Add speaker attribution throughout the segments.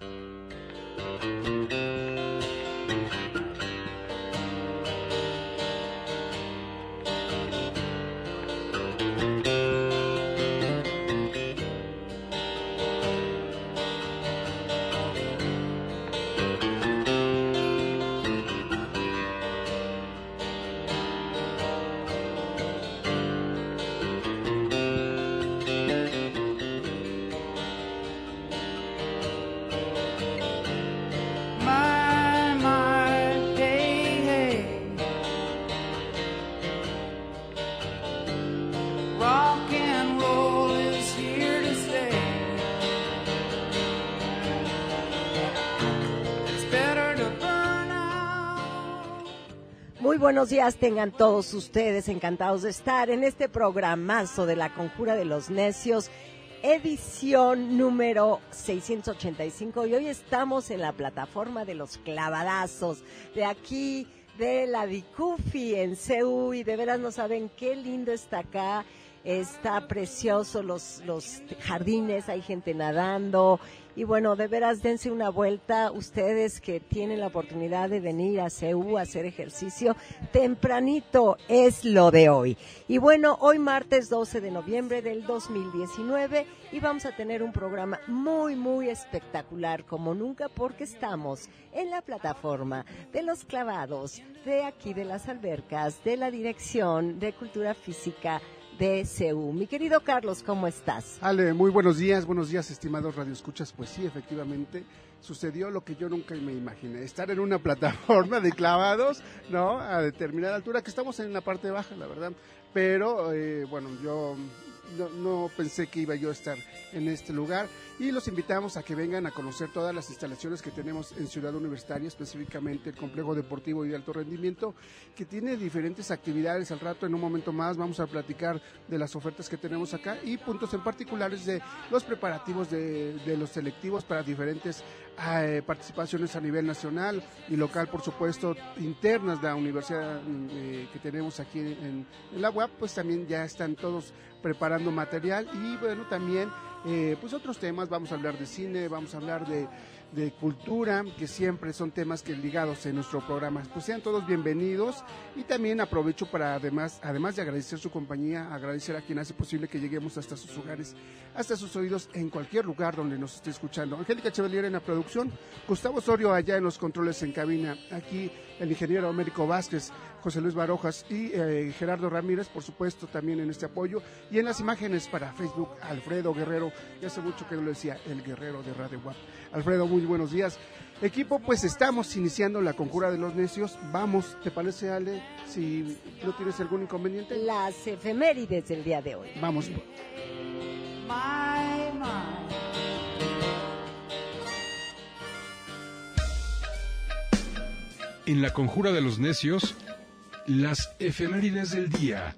Speaker 1: Mm-hmm. Buenos días tengan todos ustedes, encantados de estar en este programazo de la Conjura de los Necios, edición número 685 y hoy estamos en la plataforma de los clavadazos de aquí de la Dicufi en CEU y de veras no saben qué lindo está acá está precioso los, los jardines, hay gente nadando y bueno, de veras dense una vuelta ustedes que tienen la oportunidad de venir a CEU a hacer ejercicio. Tempranito es lo de hoy. Y bueno, hoy martes 12 de noviembre del 2019 y vamos a tener un programa muy, muy espectacular como nunca porque estamos en la plataforma de los clavados de aquí de las albercas, de la Dirección de Cultura Física DCU. Mi querido Carlos, ¿cómo estás?
Speaker 2: Ale, muy buenos días, buenos días, estimados radioescuchas. Pues sí, efectivamente, sucedió lo que yo nunca me imaginé, estar en una plataforma de clavados, ¿no? A determinada altura, que estamos en la parte baja, la verdad. Pero, eh, bueno, yo no, pensé que iba yo a estar en este lugar y los invitamos a que vengan a conocer todas las instalaciones que tenemos en Ciudad Universitaria, específicamente el complejo deportivo y de alto rendimiento, que tiene diferentes actividades. Al rato, en un momento más, vamos a platicar de las ofertas que tenemos acá y puntos en particulares de los preparativos de, los selectivos para diferentes eh, participaciones a nivel nacional y local, por supuesto, internas de la universidad eh, que tenemos aquí en, en la UAP, pues también ya están todos preparando material y bueno, también eh, pues otros temas, vamos a hablar de cine, vamos a hablar de cultura, que siempre son temas que ligados en nuestro programa. Pues sean todos bienvenidos y también aprovecho para además, además de agradecer su compañía, agradecer a quien hace posible que lleguemos hasta sus hogares, hasta sus oídos en cualquier lugar donde nos esté escuchando. Angélica Chevalier en la producción, Gustavo Osorio allá en los controles en cabina, aquí el ingeniero Américo Vázquez, José Luis Barojas y eh, Gerardo Ramírez, por supuesto, también en este apoyo. Y en las imágenes para Facebook, Alfredo Guerrero, ya hace mucho que lo decía, el guerrero de Radio Guap. Alfredo, muy buenos días. Equipo, pues estamos iniciando la conjura de los necios. Vamos, ¿te parece, Ale? Si no tienes algún inconveniente.
Speaker 1: Las efemérides del día de hoy.
Speaker 2: Vamos.
Speaker 3: En la conjura de los necios, las efemérides del día.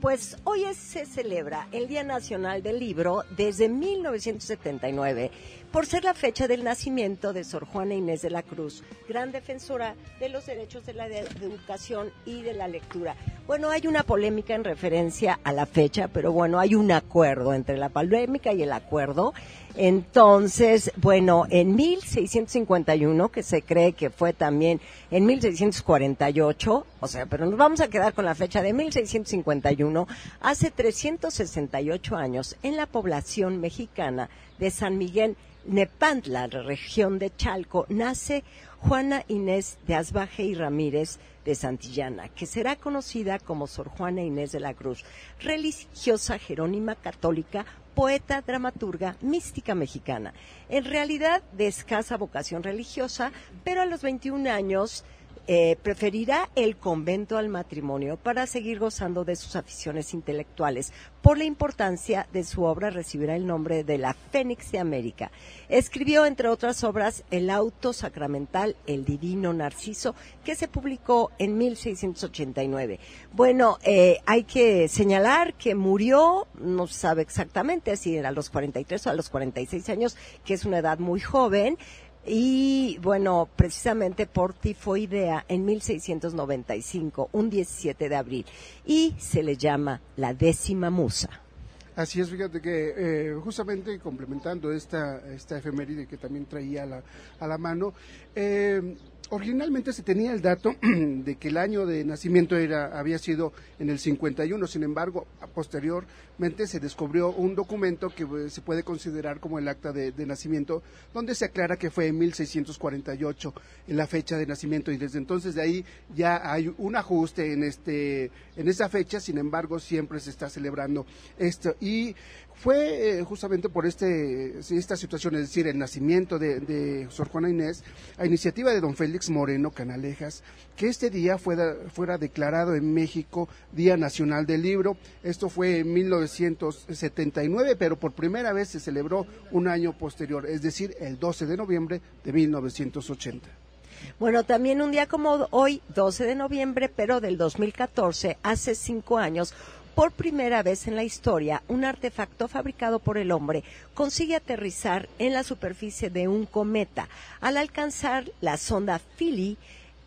Speaker 1: pues hoy se celebra el Día Nacional del Libro desde 1979 por ser la fecha del nacimiento de Sor Juana Inés de la Cruz, gran defensora de los derechos de la educación y de la lectura. Bueno, hay una polémica en referencia a la fecha, pero bueno, hay un acuerdo entre la polémica y el acuerdo. Entonces, bueno, en 1651, que se cree que fue también en 1648, o sea, pero nos vamos a quedar con la fecha de 1651, hace 368 años, en la población mexicana de San Miguel Nepantla, región de Chalco, nace Juana Inés de Asbaje y Ramírez de Santillana, que será conocida como Sor Juana Inés de la Cruz, religiosa jerónima católica, poeta, dramaturga, mística mexicana. En realidad de escasa vocación religiosa, pero a los 21 años eh, preferirá el convento al matrimonio para seguir gozando de sus aficiones intelectuales. Por la importancia de su obra recibirá el nombre de la Fénix de América. Escribió, entre otras obras, El auto sacramental, El divino Narciso, que se publicó en 1689. Bueno, eh, hay que señalar que murió, no se sabe exactamente si era a los 43 o a los 46 años, que es una edad muy joven, y bueno, precisamente por tifoidea en 1695, un 17 de abril, y se le llama la décima musa.
Speaker 2: Así es, fíjate que eh, justamente complementando esta, esta efeméride que también traía a la, a la mano, eh, originalmente se tenía el dato de que el año de nacimiento era, había sido en el 51, sin embargo, posteriormente se descubrió un documento que eh, se puede considerar como el acta de, nacimiento, donde se aclara que fue en 1648 en la fecha de nacimiento y desde entonces de ahí ya hay un ajuste en este en esa fecha, sin embargo, siempre se está celebrando esto. Y fue eh, justamente por este, esta situación, es decir, el nacimiento de, de Sor Juana Inés, a iniciativa de don Félix Moreno Canalejas, que este día fuera, fuera declarado en México Día Nacional del Libro. Esto fue en 1979, pero por primera vez se celebró un año posterior, es decir, el 12 de noviembre de 1980.
Speaker 1: Bueno, también un día como hoy, 12 de noviembre, pero del 2014, hace cinco años, por primera vez en la historia, un artefacto fabricado por el hombre consigue aterrizar en la superficie de un cometa. Al alcanzar la sonda Philly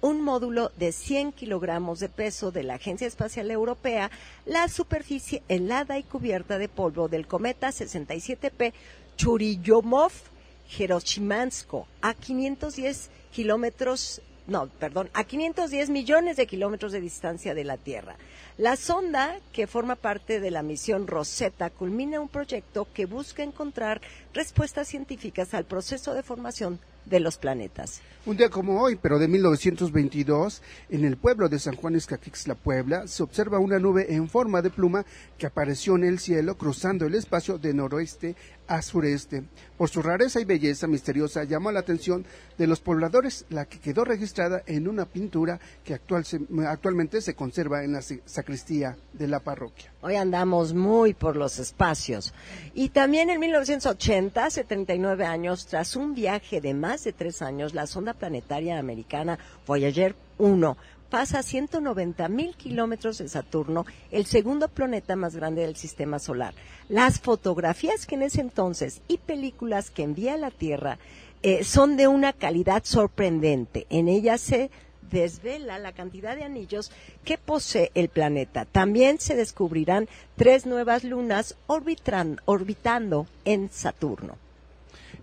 Speaker 1: un módulo de 100 kilogramos de peso de la Agencia Espacial Europea, la superficie helada y cubierta de polvo del cometa 67P Churyumov-Gerosimansko a 510 kilómetros, no, perdón, a 510 millones de kilómetros de distancia de la Tierra. La sonda, que forma parte de la misión Rosetta, culmina un proyecto que busca encontrar respuestas científicas al proceso de formación de los planetas.
Speaker 2: Un día como hoy, pero de 1922, en el pueblo de San Juan Escaquixla, Puebla, se observa una nube en forma de pluma que apareció en el cielo cruzando el espacio de noroeste a sureste. Por su rareza y belleza misteriosa llamó la atención de los pobladores, la que quedó registrada en una pintura que actualmente se conserva en la sacristía de la parroquia.
Speaker 1: Hoy andamos muy por los espacios. Y también en 1980, hace 39 años, tras un viaje de más de tres años, la sonda planetaria americana Voyager 1 pasa a 190 mil kilómetros de Saturno, el segundo planeta más grande del sistema solar. Las fotografías que en ese entonces y películas que envía la Tierra eh, son de una calidad sorprendente. En ellas se desvela la cantidad de anillos que posee el planeta. También se descubrirán tres nuevas lunas orbitando en Saturno.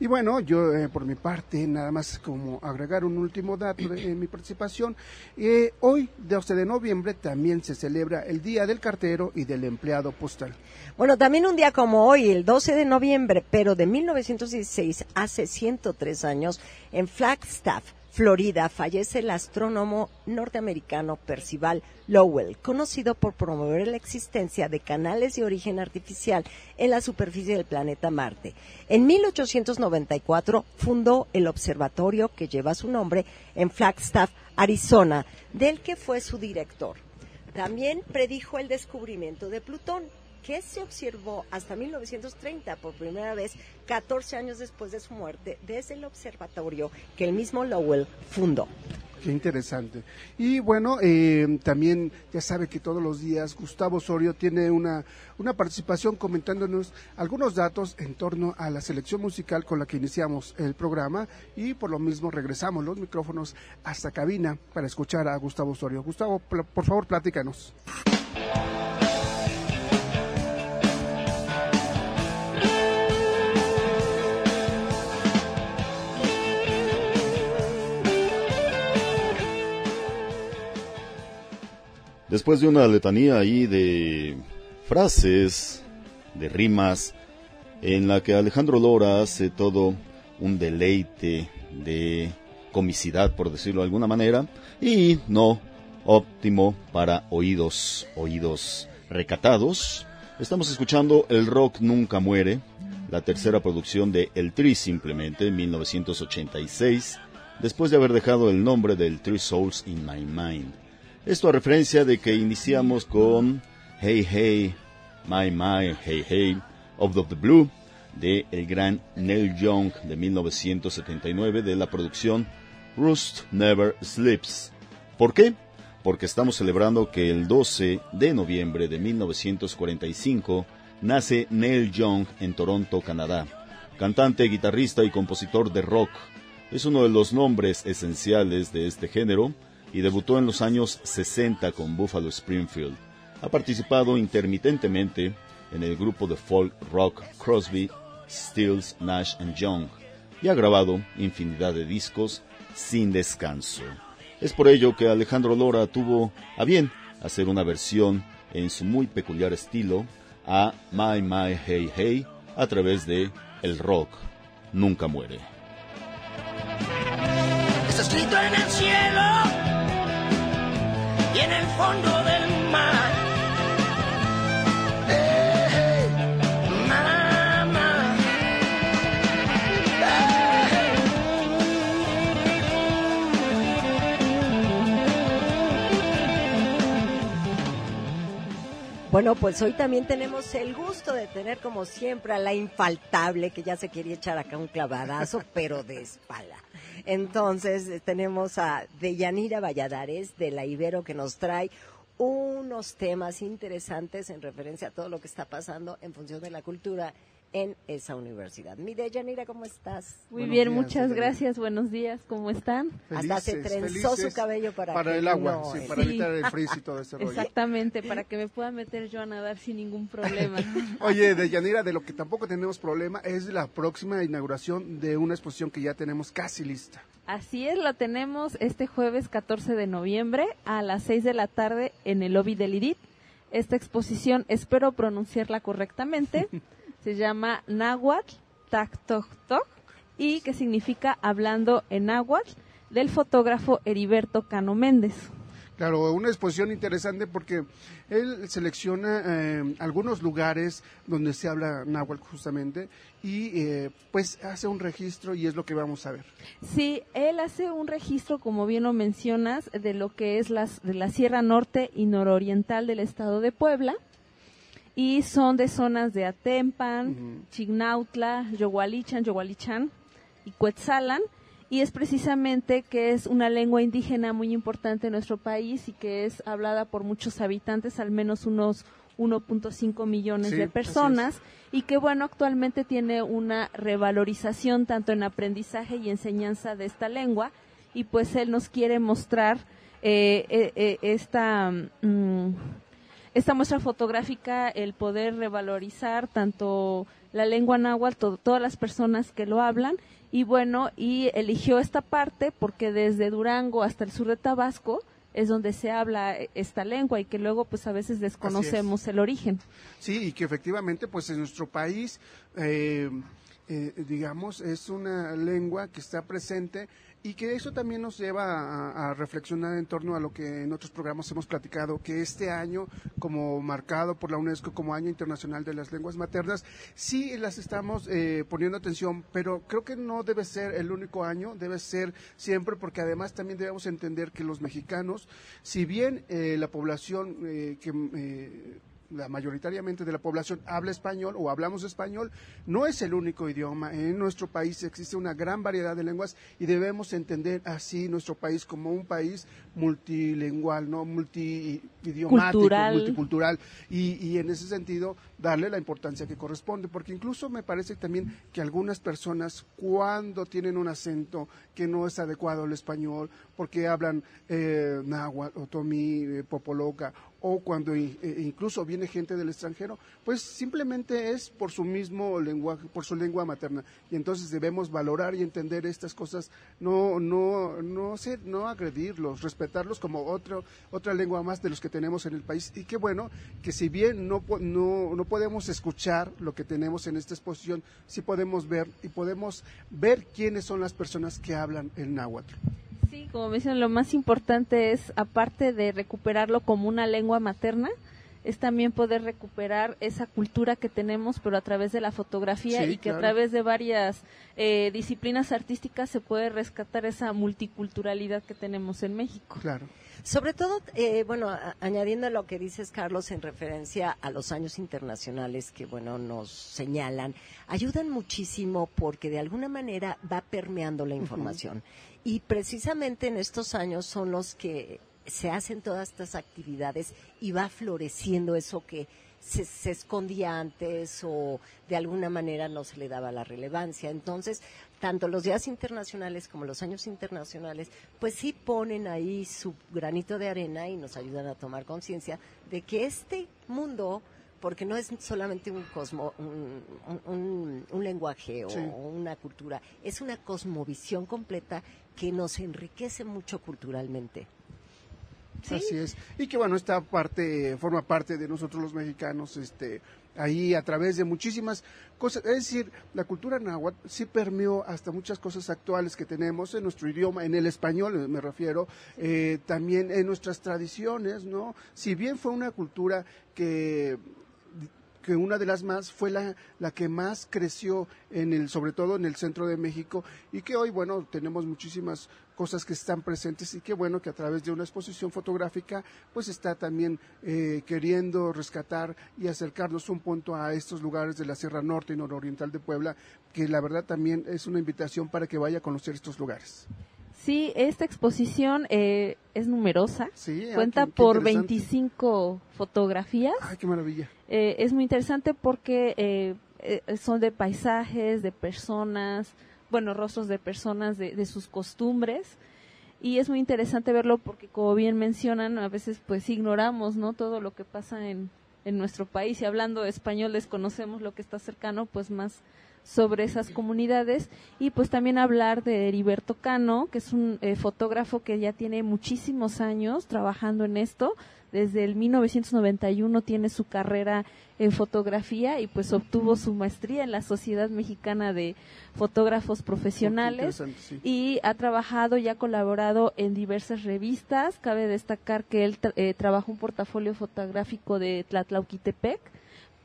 Speaker 2: Y bueno, yo eh, por mi parte, nada más como agregar un último dato en mi participación, eh, hoy, 12 de noviembre, también se celebra el Día del Cartero y del Empleado Postal.
Speaker 1: Bueno, también un día como hoy, el 12 de noviembre, pero de 1916, hace 103 años, en Flagstaff, Florida, fallece el astrónomo norteamericano Percival Lowell, conocido por promover la existencia de canales de origen artificial en la superficie del planeta Marte. En 1894 fundó el observatorio que lleva su nombre en Flagstaff, Arizona, del que fue su director. También predijo el descubrimiento de Plutón que se observó hasta 1930 por primera vez, 14 años después de su muerte, desde el observatorio que el mismo Lowell fundó.
Speaker 2: Qué interesante. Y bueno, eh, también ya sabe que todos los días Gustavo Osorio tiene una, una participación comentándonos algunos datos en torno a la selección musical con la que iniciamos el programa y por lo mismo regresamos los micrófonos hasta cabina para escuchar a Gustavo Osorio. Gustavo, por favor, platícanos.
Speaker 4: Después de una letanía ahí de frases, de rimas, en la que Alejandro Lora hace todo un deleite de comicidad, por decirlo de alguna manera, y no óptimo para oídos, oídos recatados. Estamos escuchando El Rock Nunca Muere, la tercera producción de El Tri simplemente, en 1986, después de haber dejado el nombre del Three Souls in My Mind. Esto a referencia de que iniciamos con Hey Hey, My My, Hey Hey, of the Blue, de el gran Neil Young de 1979 de la producción Rust Never Sleeps. ¿Por qué? Porque estamos celebrando que el 12 de noviembre de 1945 nace Neil Young en Toronto, Canadá. Cantante, guitarrista y compositor de rock. Es uno de los nombres esenciales de este género y debutó en los años 60 con Buffalo Springfield. Ha participado intermitentemente en el grupo de folk rock Crosby, Stills, Nash Young y ha grabado infinidad de discos sin descanso. Es por ello que Alejandro Lora tuvo a bien hacer una versión en su muy peculiar estilo a My My Hey Hey a través de El Rock Nunca Muere.
Speaker 5: Está escrito en el cielo en el fondo del mar.
Speaker 1: Bueno, pues hoy también tenemos el gusto de tener como siempre a la infaltable que ya se quería echar acá un clavadazo, pero de espalda. Entonces eh, tenemos a Deyanira Valladares de la Ibero que nos trae unos temas interesantes en referencia a todo lo que está pasando en función de la cultura en esa universidad. Mi Deyanira, ¿cómo estás?
Speaker 6: Muy bien, muchas gracias. Buenos días, ¿cómo están?
Speaker 1: Hasta se trenzó su cabello para,
Speaker 2: para el agua, sí, para evitar el frizz y todo ese rollo.
Speaker 6: Exactamente, para que me pueda meter yo a nadar sin ningún problema.
Speaker 2: Oye, Deyanira, de lo que tampoco tenemos problema es la próxima inauguración de una exposición que ya tenemos casi lista.
Speaker 6: Así es, la tenemos este jueves 14 de noviembre a las 6 de la tarde en el lobby del IDIT. Esta exposición, espero pronunciarla correctamente. se llama Nahuatl Tok y que significa hablando en náhuatl del fotógrafo Heriberto Cano Méndez.
Speaker 2: Claro, una exposición interesante porque él selecciona eh, algunos lugares donde se habla náhuatl justamente y eh, pues hace un registro y es lo que vamos a ver.
Speaker 6: Sí, él hace un registro, como bien lo mencionas, de lo que es las, de la Sierra Norte y Nororiental del estado de Puebla y son de zonas de Atempan, Chignautla, Yogualichan, Yogualichan y Cuetzalan y es precisamente que es una lengua indígena muy importante en nuestro país y que es hablada por muchos habitantes, al menos unos 1.5 millones de personas y que bueno, actualmente tiene una revalorización tanto en aprendizaje y enseñanza de esta lengua y pues él nos quiere mostrar eh, eh, eh, esta mm, esta muestra fotográfica el poder revalorizar tanto la lengua náhuatl, todas las personas que lo hablan y bueno, y eligió esta parte porque desde Durango hasta el sur de Tabasco es donde se habla esta lengua y que luego pues a veces desconocemos el origen.
Speaker 2: Sí, y que efectivamente pues en nuestro país eh, eh, digamos es una lengua que está presente y que eso también nos lleva a, reflexionar en torno a lo que en otros programas hemos platicado, que este año, como marcado por la UNESCO como Año Internacional de las Lenguas Maternas, sí las estamos eh, poniendo atención, pero creo que no debe ser el único año, debe ser siempre, porque además también debemos entender que los mexicanos, si bien eh, la población eh, que la mayoritariamente de la población habla español o hablamos español, no es el único idioma. En nuestro país existe una gran variedad de lenguas y debemos entender así nuestro país como un país multilingual, no multidiomático, multicultural. Y, y en ese sentido darle la importancia que corresponde, porque incluso me parece también que algunas personas cuando tienen un acento que no es adecuado al español, porque hablan eh, náhuatl, otomí, eh, popoloca, o cuando eh, incluso viene gente del extranjero, pues simplemente es por su mismo lenguaje, por su lengua materna. Y entonces debemos valorar y entender estas cosas, no, no, no, ser, no agredirlos, respetarlos como otro, otra lengua más de los que tenemos en el país. Y qué bueno que si bien no, no, no podemos escuchar lo que tenemos en esta exposición, sí podemos ver y podemos ver quiénes son las personas que hablan el náhuatl.
Speaker 6: Sí, como me dicen, lo más importante es, aparte de recuperarlo como una lengua materna, es también poder recuperar esa cultura que tenemos, pero a través de la fotografía
Speaker 2: Sí,
Speaker 6: y que a través de varias eh, disciplinas artísticas se puede rescatar esa multiculturalidad que tenemos en México.
Speaker 2: Claro.
Speaker 1: Sobre todo, eh, bueno, a- añadiendo a lo que dices, Carlos, en referencia a los años internacionales que, bueno, nos señalan, ayudan muchísimo porque de alguna manera va permeando la información. Y precisamente en estos años son los que se hacen todas estas actividades y va floreciendo eso que se, se escondía antes o de alguna manera no se le daba la relevancia. Entonces, tanto los días internacionales como los años internacionales, pues sí ponen ahí su granito de arena y nos ayudan a tomar conciencia de que este mundo, porque no es solamente un cosmo, un, un- un- un lenguaje o
Speaker 2: Sí.
Speaker 1: una cultura, es una cosmovisión completa que nos enriquece mucho culturalmente.
Speaker 2: Así es. Y que bueno, esta parte forma parte de nosotros los mexicanos, este, ahí a través de muchísimas cosas. Es decir, la cultura náhuatl sí permeó hasta muchas cosas actuales que tenemos en nuestro idioma, en el español me refiero, eh, también en nuestras tradiciones, ¿no? Si bien fue una cultura que que una de las más fue la, la que más creció en el sobre todo en el centro de México y que hoy bueno tenemos muchísimas cosas que están presentes y que bueno que a través de una exposición fotográfica pues está también eh, queriendo rescatar y acercarnos un punto a estos lugares de la Sierra Norte y Nororiental de Puebla que la verdad también es una invitación para que vaya a conocer estos lugares
Speaker 6: Sí, esta exposición eh, es numerosa,
Speaker 2: sí ah,
Speaker 6: cuenta
Speaker 2: qué- qué
Speaker 6: por
Speaker 2: interesante.
Speaker 6: 25 fotografías.
Speaker 2: ay qué maravilla
Speaker 6: Eh, es muy interesante porque eh, eh, son de paisajes, de personas, bueno, rostros de personas, de, de sus costumbres. Y es muy interesante verlo porque, como bien mencionan, a veces pues ignoramos, ¿no? Todo lo que pasa en, en nuestro país y hablando español desconocemos lo que está cercano, pues más sobre esas comunidades y pues también hablar de Heriberto Cano, que es un eh, fotógrafo que ya tiene muchísimos años trabajando en esto, desde el 1991 tiene su carrera en fotografía y pues obtuvo su maestría en la Sociedad Mexicana de Fotógrafos Profesionales
Speaker 2: sí.
Speaker 6: y ha trabajado y ha colaborado en diversas revistas. Cabe destacar que él tra- eh, trabajó un portafolio fotográfico de Tlatlauquitepec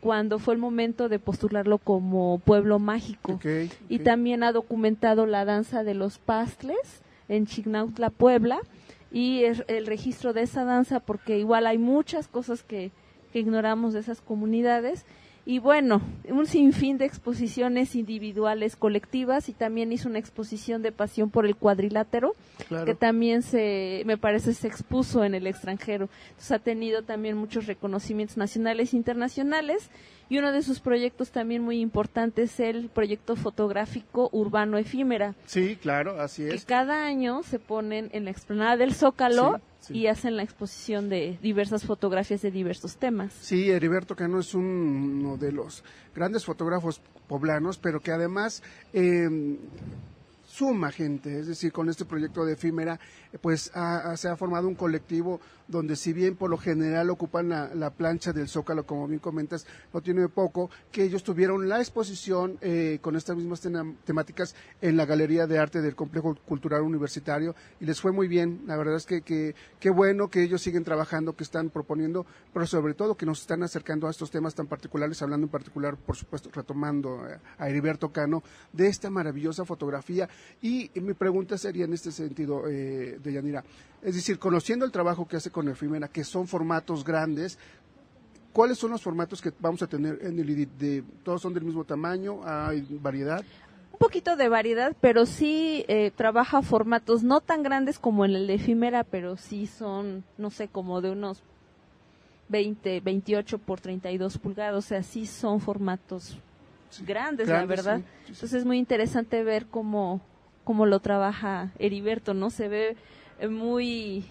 Speaker 6: cuando fue el momento de postularlo como pueblo mágico. Y también ha documentado la danza de los pastles en Chignautla, Puebla, y el registro de esa danza, porque igual hay muchas cosas que, que ignoramos de esas comunidades. Y bueno, un sinfín de exposiciones individuales, colectivas, y también hizo una exposición de pasión por el cuadrilátero,
Speaker 2: Claro.
Speaker 6: que también se, me parece, se expuso en el extranjero. Entonces ha tenido también muchos reconocimientos nacionales e internacionales y uno de sus proyectos también muy importantes es el proyecto fotográfico urbano efímera,
Speaker 2: Sí, claro, así
Speaker 6: que
Speaker 2: es.
Speaker 6: cada año se ponen en la explanada del Zócalo
Speaker 2: Sí, sí.
Speaker 6: y hacen la exposición de diversas fotografías de diversos temas.
Speaker 2: Sí, Heriberto Cano es un- uno de los grandes fotógrafos poblanos, pero que además eh, suma gente, es decir, con este proyecto de efímera, pues ha- ha- se ha formado un colectivo donde si bien por lo general ocupan la, la plancha del Zócalo, como bien comentas, no tiene poco, que ellos tuvieron la exposición eh, con estas mismas temáticas en la Galería de Arte del Complejo Cultural Universitario y les fue muy bien. La verdad es que qué bueno que ellos siguen trabajando, que están proponiendo, pero sobre todo que nos están acercando a estos temas tan particulares, hablando en particular, por supuesto, retomando a Heriberto Cano, de esta maravillosa fotografía. Y mi pregunta sería en este sentido, eh, de Yanira, es decir, conociendo el trabajo que hace con Efímera, que son formatos grandes, ¿cuáles son los formatos que vamos a tener en el IDIT? De, ¿Todos son del mismo tamaño? ¿Hay variedad?
Speaker 6: Un poquito de variedad, pero sí eh, trabaja formatos no tan grandes como en el de efímera, pero sí son, no sé, como de unos 20, 28 por 32 pulgadas, o sea, sí son formatos grandes, la verdad.
Speaker 2: sí, sí, sí.
Speaker 6: Entonces es muy interesante ver cómo, cómo lo trabaja Heriberto, ¿no? Se ve eh, muy,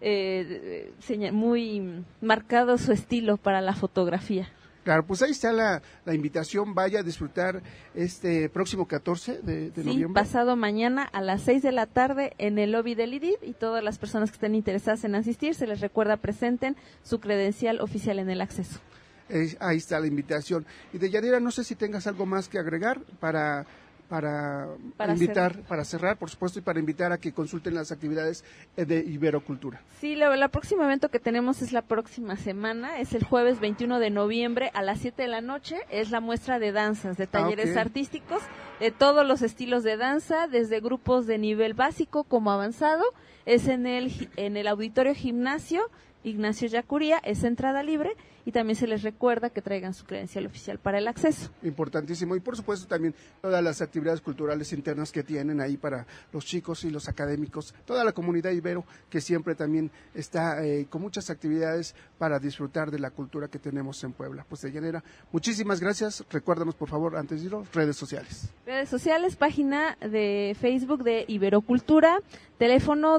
Speaker 6: eh, muy marcado su estilo para la fotografía.
Speaker 2: Claro, pues ahí está la, la invitación. Vaya a disfrutar este próximo 14 de, de
Speaker 6: Sí,
Speaker 2: noviembre.
Speaker 6: pasado mañana a las 6 de la tarde en el lobby del IDID y todas las personas que estén interesadas en asistir, se les recuerda presenten su credencial oficial en el acceso.
Speaker 2: Eh, ahí está la invitación. Y de Yadira, no sé si tengas algo más que agregar para para,
Speaker 6: Para
Speaker 2: invitar,
Speaker 6: cerrar.
Speaker 2: para cerrar, por supuesto, y para invitar a que consulten las actividades eh, de Iberocultura.
Speaker 6: Sí, la- el próximo evento que tenemos es la próxima semana, es el jueves 21 de noviembre a las 7 de la noche, es la muestra de danzas, de talleres
Speaker 2: ok.
Speaker 6: artísticos, de todos los estilos de danza, desde grupos de nivel básico como avanzado, es en el, en el auditorio gimnasio Ignacio Yacuría, es entrada libre y también se les recuerda que traigan su credencial oficial para el acceso.
Speaker 2: Importantísimo. Y por supuesto también todas las actividades culturales internas que tienen ahí para los chicos y los académicos, toda la comunidad ibero que siempre también está eh, con muchas actividades para disfrutar de la cultura que tenemos en Puebla. Pues de llanera, muchísimas gracias. Recuérdanos por favor, antes de ir, redes sociales.
Speaker 6: Redes sociales, página de Facebook de Iberocultura, teléfono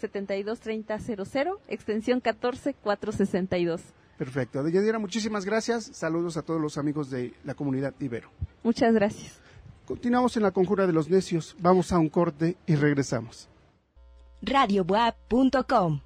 Speaker 6: 222-2372-3000, extensión 14462.
Speaker 2: Perfecto. De llanera, muchísimas gracias. Saludos a todos los amigos de la comunidad ibero.
Speaker 6: Muchas gracias.
Speaker 2: Continuamos en la conjura de los necios. Vamos a un corte y regresamos.
Speaker 7: radiobuap.com.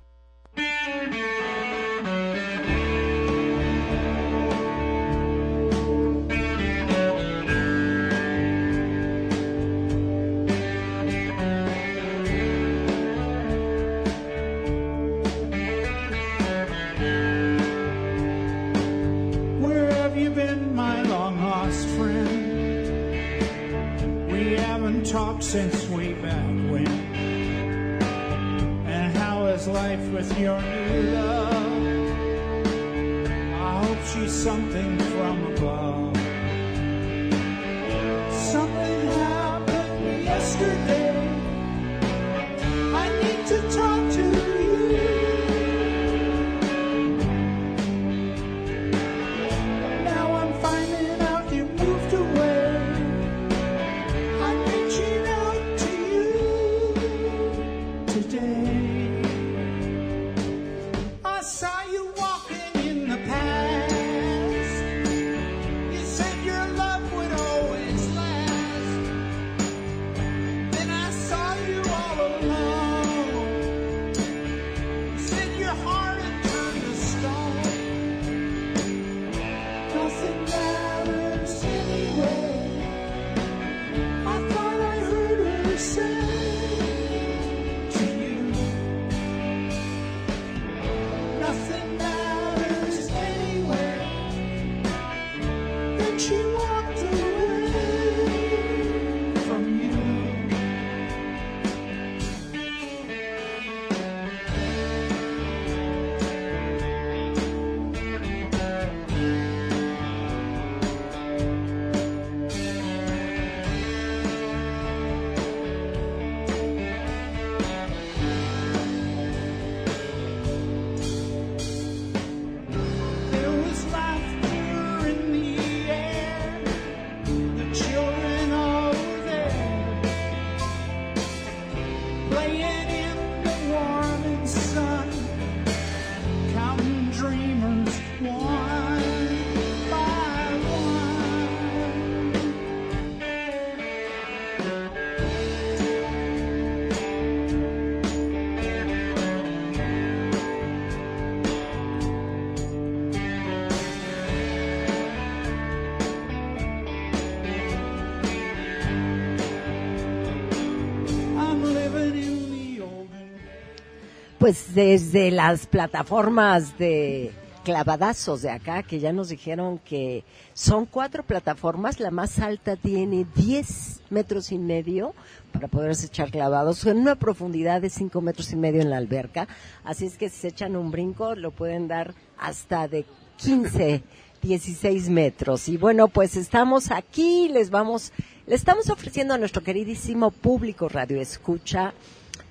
Speaker 1: Pues desde las plataformas de clavadazos de acá, que ya nos dijeron que son cuatro plataformas, la más alta tiene 10 metros y medio para poderse echar clavados, en una profundidad de 5 metros y medio en la alberca, así es que si se echan un brinco lo pueden dar hasta de 15, 16 metros. Y bueno, pues estamos aquí, les vamos, le estamos ofreciendo a nuestro queridísimo público Radio Escucha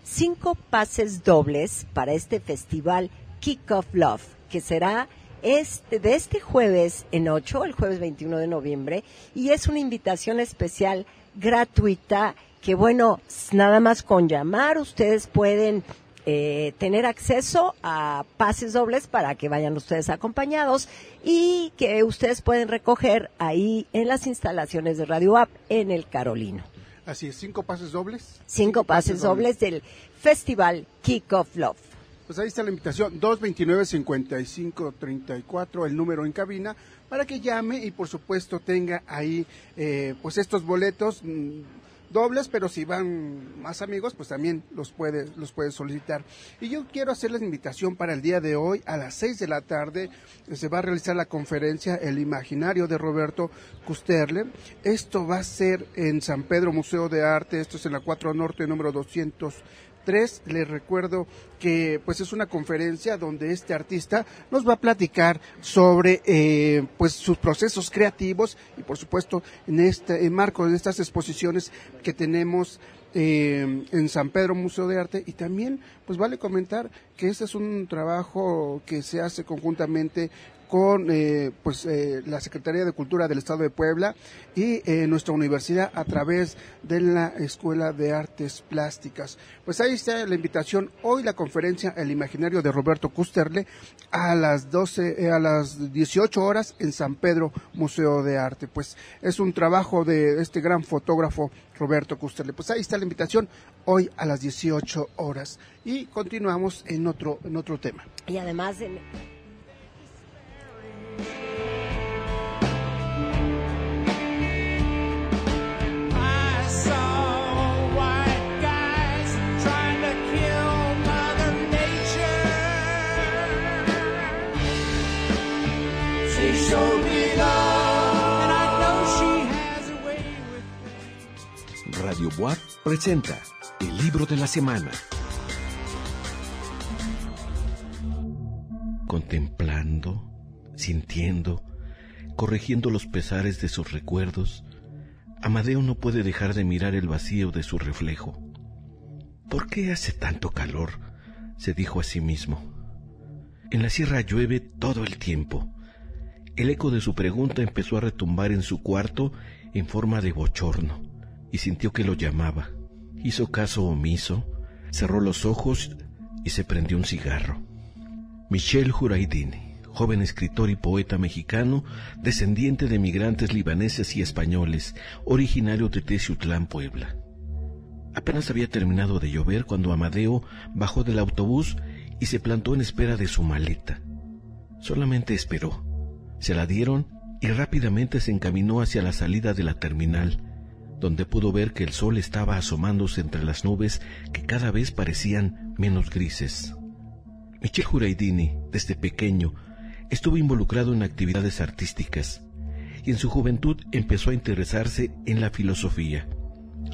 Speaker 1: cinco pases dobles para este festival Kick of Love, que será este, de este jueves en 8, el jueves 21 de noviembre, y es una invitación especial gratuita que, bueno, nada más con llamar ustedes pueden eh, tener acceso a pases dobles para que vayan ustedes acompañados y que ustedes pueden recoger ahí en las instalaciones de Radio App en el Carolino
Speaker 2: Así es, cinco pases dobles.
Speaker 1: cinco pases dobles del Festival Kick of Love.
Speaker 2: Pues ahí está la invitación, 229-5534, el número en cabina, para que llame y por supuesto tenga ahí eh, pues estos boletos mm, dobles, pero si van más amigos, pues también los puede, los puede solicitar. Y yo quiero hacerles invitación para el día de hoy, a las 6 de la tarde, se va a realizar la conferencia El Imaginario de Roberto Custerle. Esto va a ser en San Pedro Museo de Arte, esto es en la 4 Norte, número 200 Tres, les recuerdo que pues es una conferencia donde este artista nos va a platicar sobre eh, pues sus procesos creativos y por supuesto en este en marco de estas exposiciones que tenemos eh, en San Pedro Museo de Arte. Y también pues vale comentar que este es un trabajo que se hace conjuntamente con eh, pues eh, la Secretaría de Cultura del Estado de Puebla y eh, nuestra universidad a través de la Escuela de Artes Plásticas. Pues ahí está la invitación hoy la conferencia El Imaginario de Roberto Custerle a las 12 eh, a las 18 horas en San Pedro Museo de Arte. Pues es un trabajo de este gran fotógrafo Roberto Custerle. Pues ahí está la invitación hoy a las 18 horas y continuamos en otro en otro tema.
Speaker 1: Y además, en-
Speaker 8: presenta el libro de la semana. Contemplando, sintiendo, corrigiendo los pesares de sus recuerdos, Amadeo no puede dejar de mirar el vacío de su reflejo. ¿Por qué hace tanto calor? se dijo a sí mismo. En la sierra llueve todo el tiempo. El eco de su pregunta empezó a retumbar en su cuarto en forma de bochorno y sintió que lo llamaba. Hizo caso omiso, cerró los ojos y se prendió un cigarro. Michel Juraidini, joven escritor y poeta mexicano, descendiente de migrantes libaneses y españoles, originario de Teciutlán, Puebla. Apenas había terminado de llover cuando Amadeo bajó del autobús y se plantó en espera de su maleta. Solamente esperó. Se la dieron y rápidamente se encaminó hacia la salida de la terminal, donde pudo ver que el sol estaba asomándose entre las nubes que cada vez parecían menos grises. Michel Juraidini, desde pequeño, estuvo involucrado en actividades artísticas y en su juventud empezó a interesarse en la filosofía.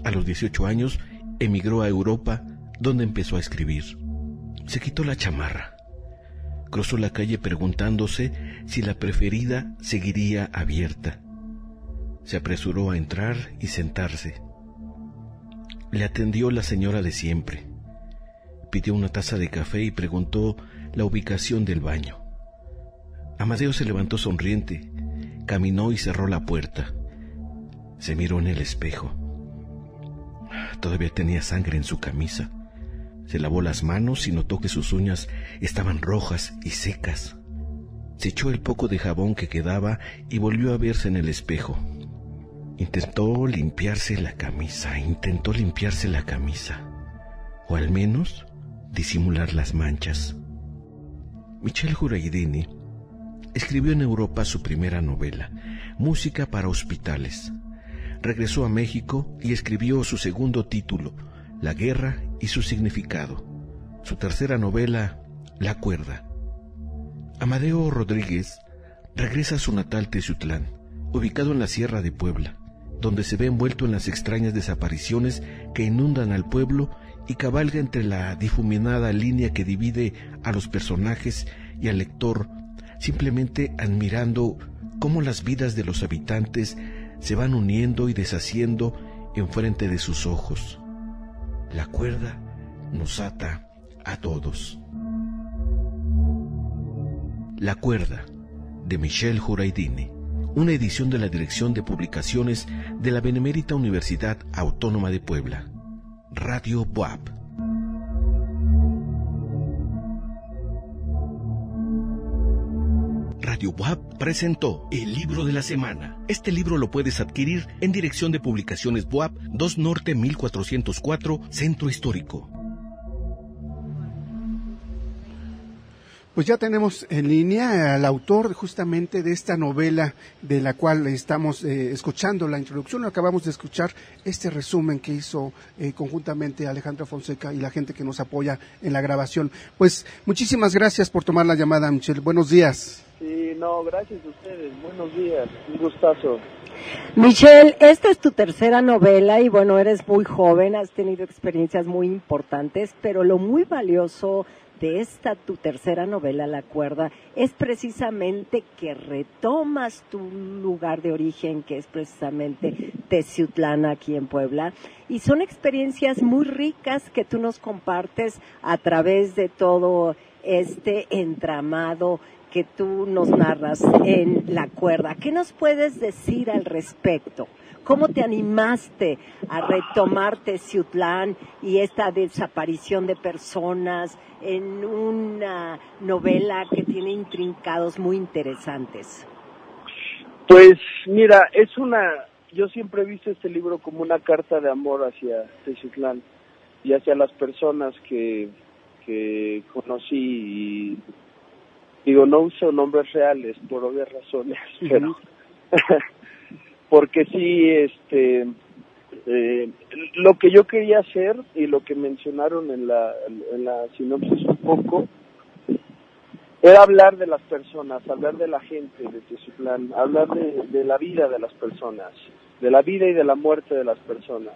Speaker 8: A los 18 años emigró a Europa, donde empezó a escribir. Se quitó la chamarra. Cruzó la calle preguntándose si la preferida seguiría abierta. Se apresuró a entrar y sentarse. Le atendió la señora de siempre. Pidió una taza de café y preguntó la ubicación del baño. Amadeo se levantó sonriente, caminó y cerró la puerta. Se miró en el espejo. Todavía tenía sangre en su camisa. Se lavó las manos y notó que sus uñas estaban rojas y secas. Se echó el poco de jabón que quedaba y volvió a verse en el espejo. Intentó limpiarse la camisa, intentó limpiarse la camisa, o al menos disimular las manchas. Michel Juraidini escribió en Europa su primera novela, Música para Hospitales. Regresó a México y escribió su segundo título, La guerra y su significado. Su tercera novela, La cuerda. Amadeo Rodríguez regresa a su natal Teciutlán, ubicado en la Sierra de Puebla, donde se ve envuelto en las extrañas desapariciones que inundan al pueblo y cabalga entre la difuminada línea que divide a los personajes y al lector, simplemente admirando cómo las vidas de los habitantes se van uniendo y deshaciendo enfrente de sus ojos. La cuerda nos ata a todos. La cuerda de Michel Juraidini, una edición de la Dirección de Publicaciones de la Benemérita Universidad Autónoma de Puebla. Radio Boab. Radio Boab presentó el libro de la semana. Este libro lo puedes adquirir en Dirección de Publicaciones Boab 2 Norte 1404, Centro Histórico.
Speaker 2: Pues ya tenemos en línea al autor justamente de esta novela de la cual estamos eh, escuchando la introducción. Acabamos de escuchar este resumen que hizo eh, conjuntamente Alejandra Fonseca y la gente que nos apoya en la grabación. Pues muchísimas gracias por tomar la llamada, Michelle. Buenos días.
Speaker 9: Sí, no, gracias a ustedes. Buenos días. Un gustazo.
Speaker 1: Michelle, esta es tu tercera novela y bueno, eres muy joven, has tenido experiencias muy importantes, pero lo muy valioso de esta tu tercera novela, La Cuerda, es precisamente que retomas tu lugar de origen, que es precisamente Teciutlán aquí en Puebla, y son experiencias muy ricas que tú nos compartes a través de todo este entramado que tú nos narras en La Cuerda. ¿Qué nos puedes decir al respecto? ¿Cómo te animaste a retomar Teciutlán y esta desaparición de personas en una novela que tiene intrincados muy interesantes?
Speaker 9: Pues mira, es una, yo siempre he visto este libro como una carta de amor hacia Teciutlán y hacia las personas que, que conocí y digo, no uso nombres reales por obvias razones, pero porque sí, este, eh, lo que yo quería hacer y lo que mencionaron en la, en la sinopsis un poco, era hablar de las personas, hablar de la gente de Teciutlán, hablar de la vida de las personas, de la vida y de la muerte de las personas.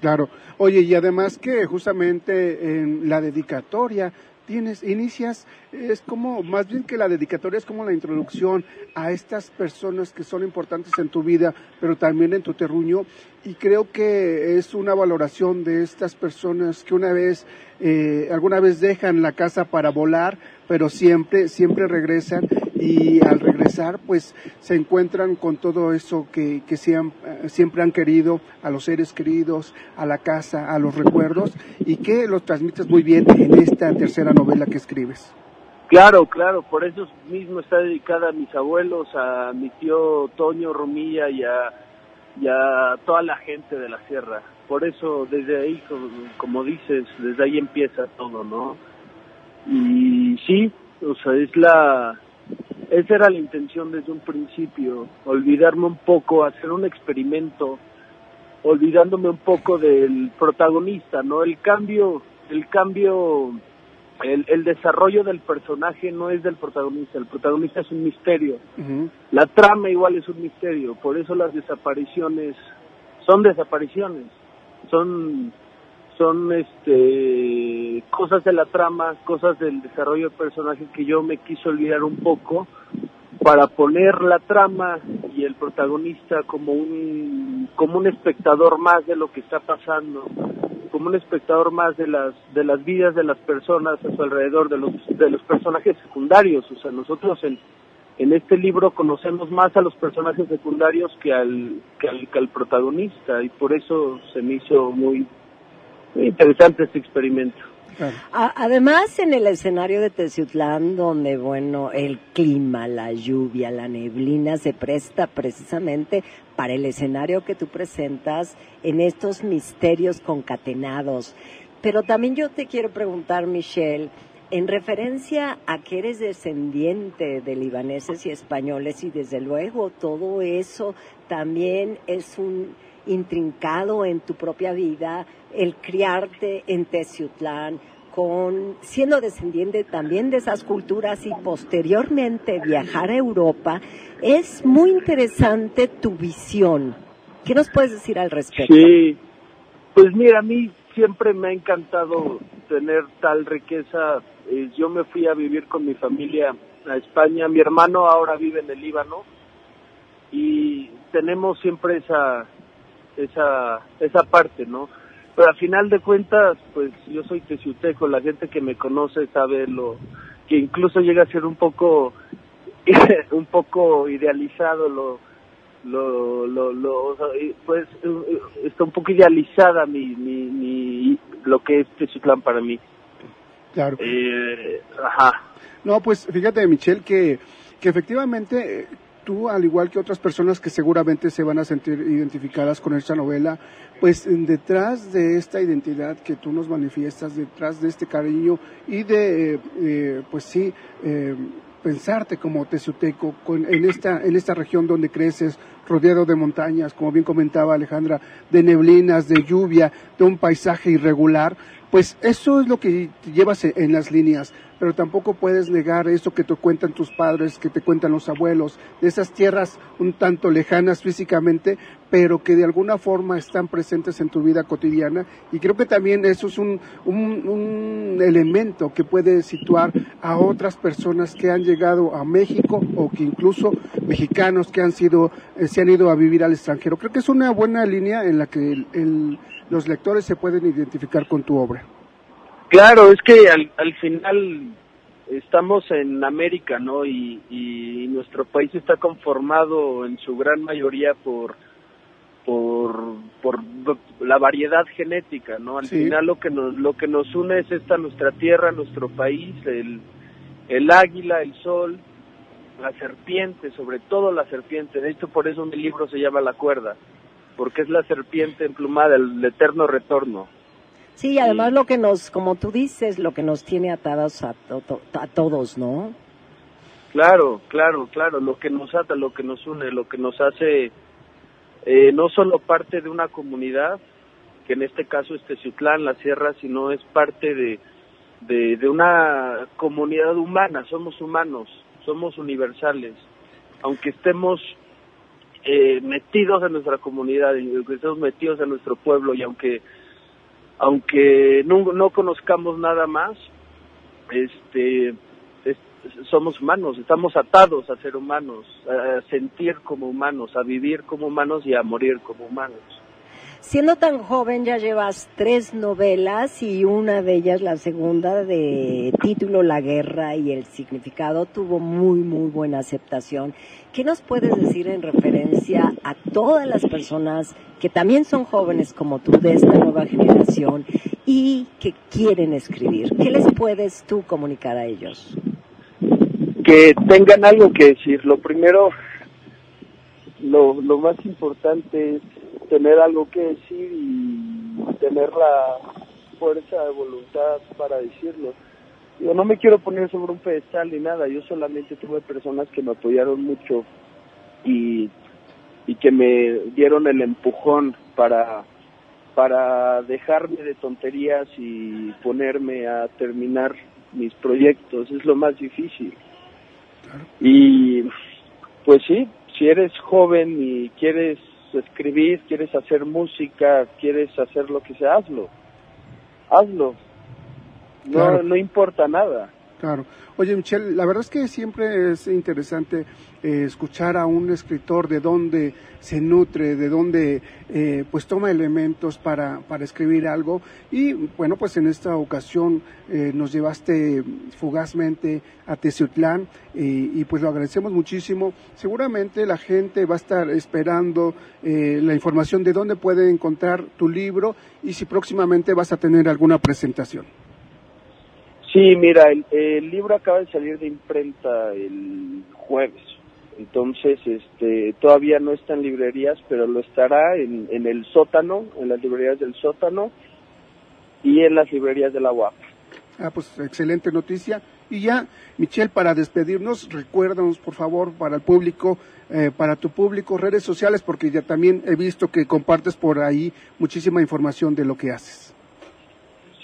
Speaker 2: Claro. Oye, y además que justamente en la dedicatoria tienes, inicias, es como, más bien que la dedicatoria es como la introducción a estas personas que son importantes en tu vida, pero también en tu terruño, y creo que es una valoración de estas personas que una vez, eh, alguna vez dejan la casa para volar, pero siempre, siempre regresan, y al regresar, pues, se encuentran con todo eso que, que eh, siempre han querido, a los seres queridos, a la casa, a los recuerdos, y que los transmites muy bien en esta tercera novela que escribes.
Speaker 9: Claro, claro, por eso mismo está dedicada a mis abuelos, a mi tío Toño Romilla y a, y a toda la gente de la sierra. Por eso desde ahí, como dices, desde ahí empieza todo, ¿no? Y sí, o sea, es la, esa era la intención desde un principio, olvidarme un poco, hacer un experimento, olvidándome un poco del protagonista, ¿no? El cambio, el cambio, el, el desarrollo del personaje no es del protagonista, el protagonista es un misterio. La trama igual es un misterio, por eso las desapariciones son desapariciones, son son este cosas de la trama, cosas del desarrollo del personaje que yo me quise olvidar un poco para poner la trama y el protagonista como un como un espectador más de lo que está pasando, como un espectador más de las de las vidas de las personas a su alrededor, de los de los personajes secundarios, o sea, nosotros en en este libro conocemos más a los personajes secundarios que al, que al, que al protagonista y por eso se me hizo muy, muy interesante este experimento.
Speaker 2: Claro.
Speaker 1: Además, en el escenario de Teciutlán, donde, bueno, el clima, la lluvia, la neblina se presta precisamente para el escenario que tú presentas en estos misterios concatenados. Pero también yo te quiero preguntar, Michelle, en referencia a que eres descendiente de libaneses y españoles y desde luego todo eso también es un intrincado en tu propia vida, el criarte en Teciutlán, con siendo descendiente también de esas culturas y posteriormente viajar a Europa, es muy interesante tu visión. ¿Qué nos puedes decir al respecto?
Speaker 9: Sí, pues mira, a mí siempre me ha encantado tener tal riqueza. Eh, yo me fui a vivir con mi familia a España. Mi hermano ahora vive en el Líbano y tenemos siempre esa esa esa parte, ¿no? Pero al final de cuentas, pues yo soy teciuteco, la gente que me conoce sabe lo que incluso llega a ser un poco un poco idealizado lo lo, lo, lo pues está un poco idealizada mi, mi, mi lo que es Teciutlán para mí.
Speaker 2: Claro.
Speaker 9: Eh, ajá.
Speaker 2: No, pues fíjate, Michelle, que, que efectivamente tú, al igual que otras personas que seguramente se van a sentir identificadas con esta novela, pues detrás de esta identidad que tú nos manifiestas, detrás de este cariño y de, eh, eh, pues sí, eh, pensarte como teciuteco con- en, esta, en esta región donde creces, rodeado de montañas, como bien comentaba Alejandra, de neblinas, de lluvia, de un paisaje irregular, pues eso es lo que llevas en las líneas, pero tampoco puedes negar esto que te cuentan tus padres, que te cuentan los abuelos, de esas tierras un tanto lejanas físicamente, pero que de alguna forma están presentes en tu vida cotidiana. Y creo que también eso es un, un, un elemento que puede situar a otras personas que han llegado a México o que incluso mexicanos que han sido, eh, se han ido a vivir al extranjero. Creo que es una buena línea en la que el- los lectores se pueden identificar con tu obra.
Speaker 9: Claro, es que al, al final estamos en América, ¿no? Y, y nuestro país está conformado en su gran mayoría por por por la variedad genética, ¿no? Al
Speaker 2: Sí.
Speaker 9: final lo que nos lo que nos une es esta nuestra tierra, nuestro país, el el águila, el sol, la serpiente, sobre todo la serpiente. De hecho, por eso mi libro se llama La cuerda, porque es la serpiente emplumada, el eterno retorno.
Speaker 1: Sí, además lo que nos, como tú dices, lo que nos tiene atados a, to- to- a todos, ¿no?
Speaker 9: Claro, claro, claro, lo que nos ata, lo que nos une, lo que nos hace eh, no solo parte de una comunidad, que en este caso es Teciutlán, la sierra, sino es parte de, de, de una comunidad humana, somos humanos, somos universales, aunque estemos eh, metidos en nuestra comunidad, aunque estemos metidos en nuestro pueblo y aunque aunque no, no conozcamos nada más, este es- somos humanos, estamos atados a ser humanos, a sentir como humanos, a vivir como humanos y a morir como humanos.
Speaker 1: Siendo tan joven ya llevas tres novelas y una de ellas, la segunda de título La guerra y el significado, tuvo muy, muy buena aceptación. ¿Qué nos puedes decir en referencia a todas las personas que también son jóvenes como tú de esta nueva generación y que quieren escribir? ¿Qué les puedes tú comunicar a ellos?
Speaker 9: Que tengan algo que decir. Lo primero, lo, lo más importante es tener algo que decir y tener la fuerza de voluntad para decirlo. Yo no me quiero poner sobre un pedestal ni nada, yo solamente tuve personas que me apoyaron mucho y, y que me dieron el empujón para, para dejarme de tonterías y ponerme a terminar mis proyectos, es lo más difícil. Y pues sí, si eres joven y quieres escribir, quieres hacer música, quieres hacer lo que sea, hazlo. Hazlo. No,
Speaker 2: Claro.
Speaker 9: no importa nada.
Speaker 2: Claro. Oye, Michelle, la verdad es que siempre es interesante eh, escuchar a un escritor de dónde se nutre, de dónde eh, pues toma elementos para, para escribir algo. Y bueno, pues en esta ocasión eh, nos llevaste fugazmente a Teciutlán y, y, pues lo agradecemos muchísimo. Seguramente la gente va a estar esperando eh, la información de dónde puede encontrar tu libro y si próximamente vas a tener alguna presentación.
Speaker 9: Sí, mira, el, libro acaba de salir de imprenta el jueves. Entonces, este, todavía no está en librerías, pero lo estará en, en el sótano, en las librerías del sótano y en las librerías de la UAP.
Speaker 2: Ah, pues excelente noticia. Y ya, Michelle, para despedirnos, recuérdanos, por favor, para el público, eh, para tu público, redes sociales, porque ya también he visto que compartes por ahí muchísima información de lo que haces.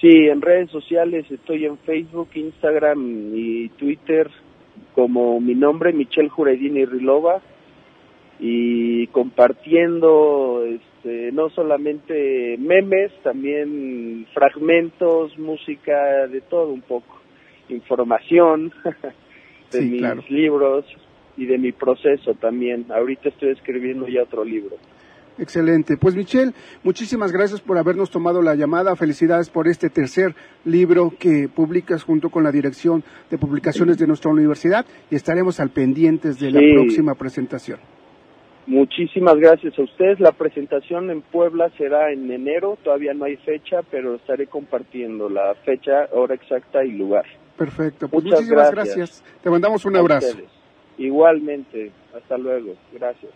Speaker 9: Sí, en redes sociales estoy en Facebook, Instagram y Twitter como mi nombre, Michelle Juredini Rilova, y compartiendo este, no solamente memes, también fragmentos, música, de todo un poco, información de
Speaker 2: Sí,
Speaker 9: mis
Speaker 2: claro.
Speaker 9: libros y de mi proceso también. Ahorita estoy escribiendo ya otro libro.
Speaker 2: Excelente. Pues Michelle, muchísimas gracias por habernos tomado la llamada. Felicidades por este tercer libro que publicas junto con la dirección de publicaciones de nuestra universidad y estaremos al pendientes de la próxima presentación.
Speaker 9: Muchísimas gracias a ustedes. La presentación en Puebla será en enero, todavía no hay fecha, pero estaré compartiendo la fecha, hora exacta y lugar.
Speaker 2: Perfecto. Pues
Speaker 9: Muchas
Speaker 2: muchísimas
Speaker 9: gracias.
Speaker 2: gracias. Te mandamos un
Speaker 9: A
Speaker 2: abrazo.
Speaker 9: ustedes. Igualmente, hasta luego, gracias.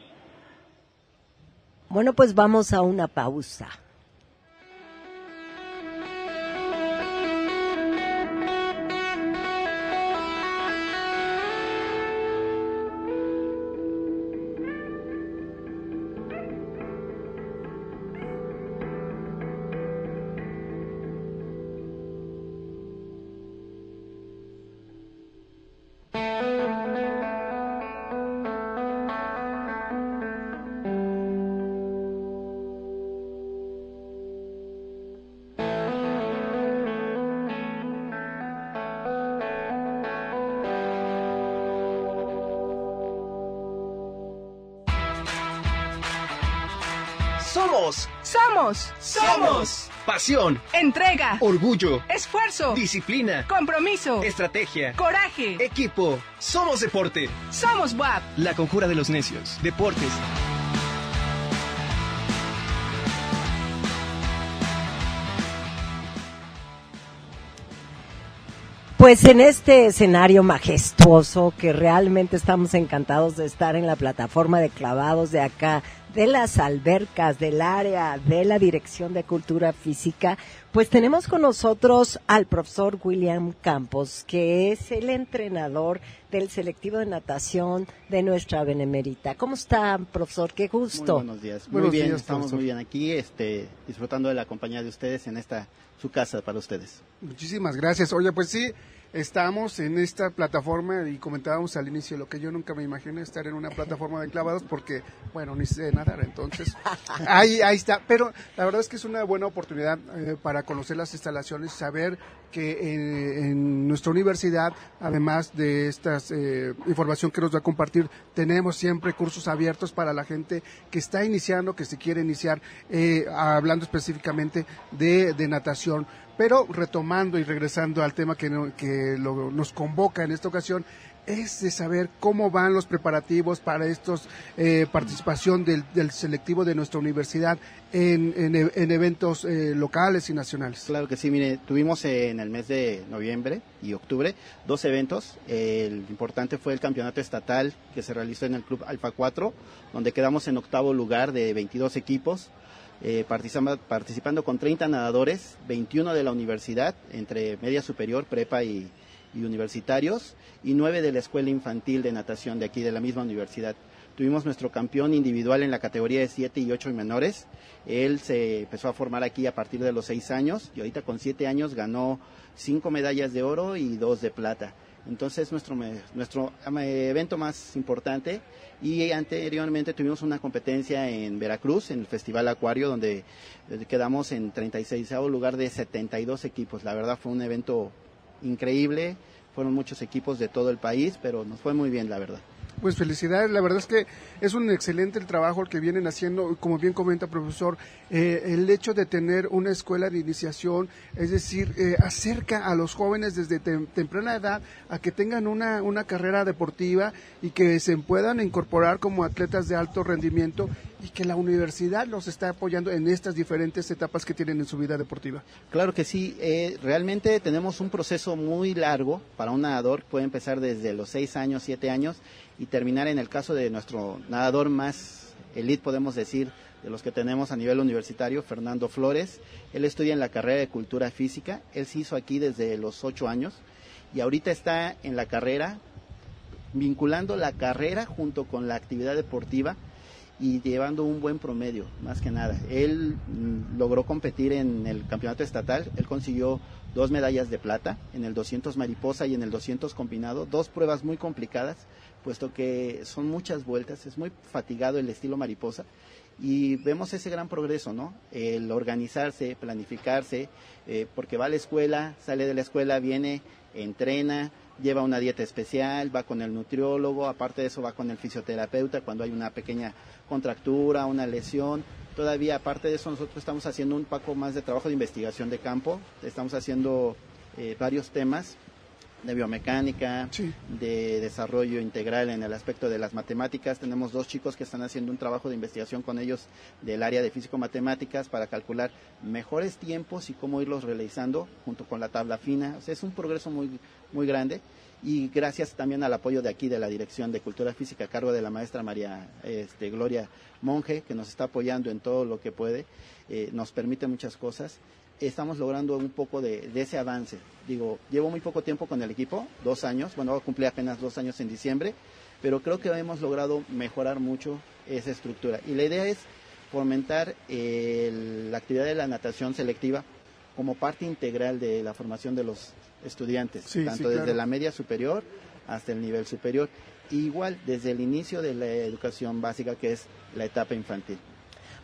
Speaker 1: Bueno, pues vamos a una pausa.
Speaker 10: Pasión,
Speaker 11: Entrega.
Speaker 10: orgullo,
Speaker 11: Esfuerzo.
Speaker 10: disciplina,
Speaker 11: Compromiso.
Speaker 10: estrategia,
Speaker 11: Coraje.
Speaker 10: equipo. Somos deporte.
Speaker 11: Somos WAP.
Speaker 10: La conjura de los necios. Deportes.
Speaker 1: Pues en este escenario majestuoso que realmente estamos encantados de estar en la plataforma de clavados de acá, de las albercas, del área de la Dirección de Cultura Física, pues tenemos con nosotros al profesor William Campos, que es el entrenador del selectivo de natación de nuestra Benemérita. ¿Cómo está, profesor? Qué gusto.
Speaker 12: Muy buenos días.
Speaker 2: Buenos
Speaker 12: muy bien,
Speaker 2: días,
Speaker 12: estamos
Speaker 2: profesor.
Speaker 12: muy bien aquí, este, disfrutando de la compañía de ustedes en esta su casa para ustedes.
Speaker 2: Muchísimas gracias. Oye, pues sí, estamos en esta plataforma y comentábamos al inicio lo que yo nunca me imaginé estar en una plataforma de clavados porque, bueno, ni sé nadar, entonces ahí, ahí está. Pero la verdad es que es una buena oportunidad eh, para conocer las instalaciones, saber que eh, en nuestra universidad, además de esta información que nos va a compartir, tenemos siempre cursos abiertos para la gente que está iniciando, que se quiere iniciar, eh, hablando específicamente de, de natación. Pero retomando y regresando al tema que, no- que lo- nos convoca en esta ocasión, es de saber cómo van los preparativos para estos eh, participación del, del selectivo de nuestra universidad en, en en eventos eh, locales y nacionales.
Speaker 12: Claro que sí, mire, tuvimos en el mes de noviembre y octubre dos eventos. El importante fue el campeonato estatal que se realizó en el Club Alfa 4, donde quedamos en octavo lugar de 22 equipos. eh, participando con 30 nadadores, 21 de la universidad, entre media superior, prepa y, y universitarios, y 9 de la escuela infantil de natación de aquí, de la misma universidad. Tuvimos nuestro campeón individual en la categoría de 7 y 8 menores. Él se empezó a formar aquí a partir de los 6 años y ahorita con 7 años ganó 5 medallas de oro y 2 de plata. Entonces nuestro, nuestro evento más importante y anteriormente tuvimos una competencia en Veracruz, en el Festival Acuario, donde eh, quedamos en 36 lugar de 72 equipos. La verdad fue un evento increíble, fueron muchos equipos de todo el país, pero nos fue muy bien, la verdad.
Speaker 2: Pues felicidades, la verdad es que es un excelente el trabajo que vienen haciendo, como bien comenta profesor, eh, el hecho de tener una escuela de iniciación, es decir, eh, acerca a los jóvenes desde tem- temprana edad a que tengan una, una carrera deportiva y que se puedan incorporar como atletas de alto rendimiento y que la universidad los está apoyando en estas diferentes etapas que tienen en su vida deportiva.
Speaker 12: Claro que sí, eh, realmente tenemos un proceso muy largo para un nadador, puede empezar desde los 6 años, 7 años y terminar en el caso de nuestro nadador más elite, podemos decir, de los que tenemos a nivel universitario, Fernando Flores. Él estudia en la carrera de Cultura Física, él se hizo aquí desde los 8 años y ahorita está en la carrera, vinculando la carrera junto con la actividad deportiva y llevando un buen promedio, más que nada. Él mm, logró competir en el campeonato estatal, él consiguió dos medallas de plata en el 200 mariposa y en el 200 combinado, dos pruebas muy complicadas, puesto que son muchas vueltas, es muy fatigado el estilo mariposa y vemos ese gran progreso, ¿no? El organizarse, planificarse, eh, porque va a la escuela, sale de la escuela, viene, entrena, lleva una dieta especial, va con el nutriólogo, aparte de eso va con el fisioterapeuta cuando hay una pequeña contractura, una lesión. Todavía aparte de eso nosotros estamos haciendo un poco más de trabajo de investigación de campo, estamos haciendo eh, varios temas de biomecánica, de desarrollo integral en el aspecto de las matemáticas. Tenemos dos chicos que están haciendo un trabajo de investigación con ellos del área de físico-matemáticas para calcular mejores tiempos y cómo irlos realizando junto con la tabla fina. O sea, es un progreso muy, muy grande y gracias también al apoyo de aquí de la Dirección de Cultura Física a cargo de la maestra María este, Gloria Monge, que nos está apoyando en todo lo que puede, eh, nos permite muchas cosas. Estamos logrando un poco de, de ese avance. Digo, llevo muy poco tiempo con el equipo, dos años, bueno, cumplir apenas dos años en diciembre, pero creo que hemos logrado mejorar mucho esa estructura. Y la idea es fomentar eh, la actividad de la natación selectiva como parte integral de la formación de los estudiantes,
Speaker 2: Sí,
Speaker 12: tanto
Speaker 2: sí,
Speaker 12: desde
Speaker 2: claro.
Speaker 12: la media superior hasta el nivel superior. Igual desde el inicio de la educación básica, que es la etapa infantil.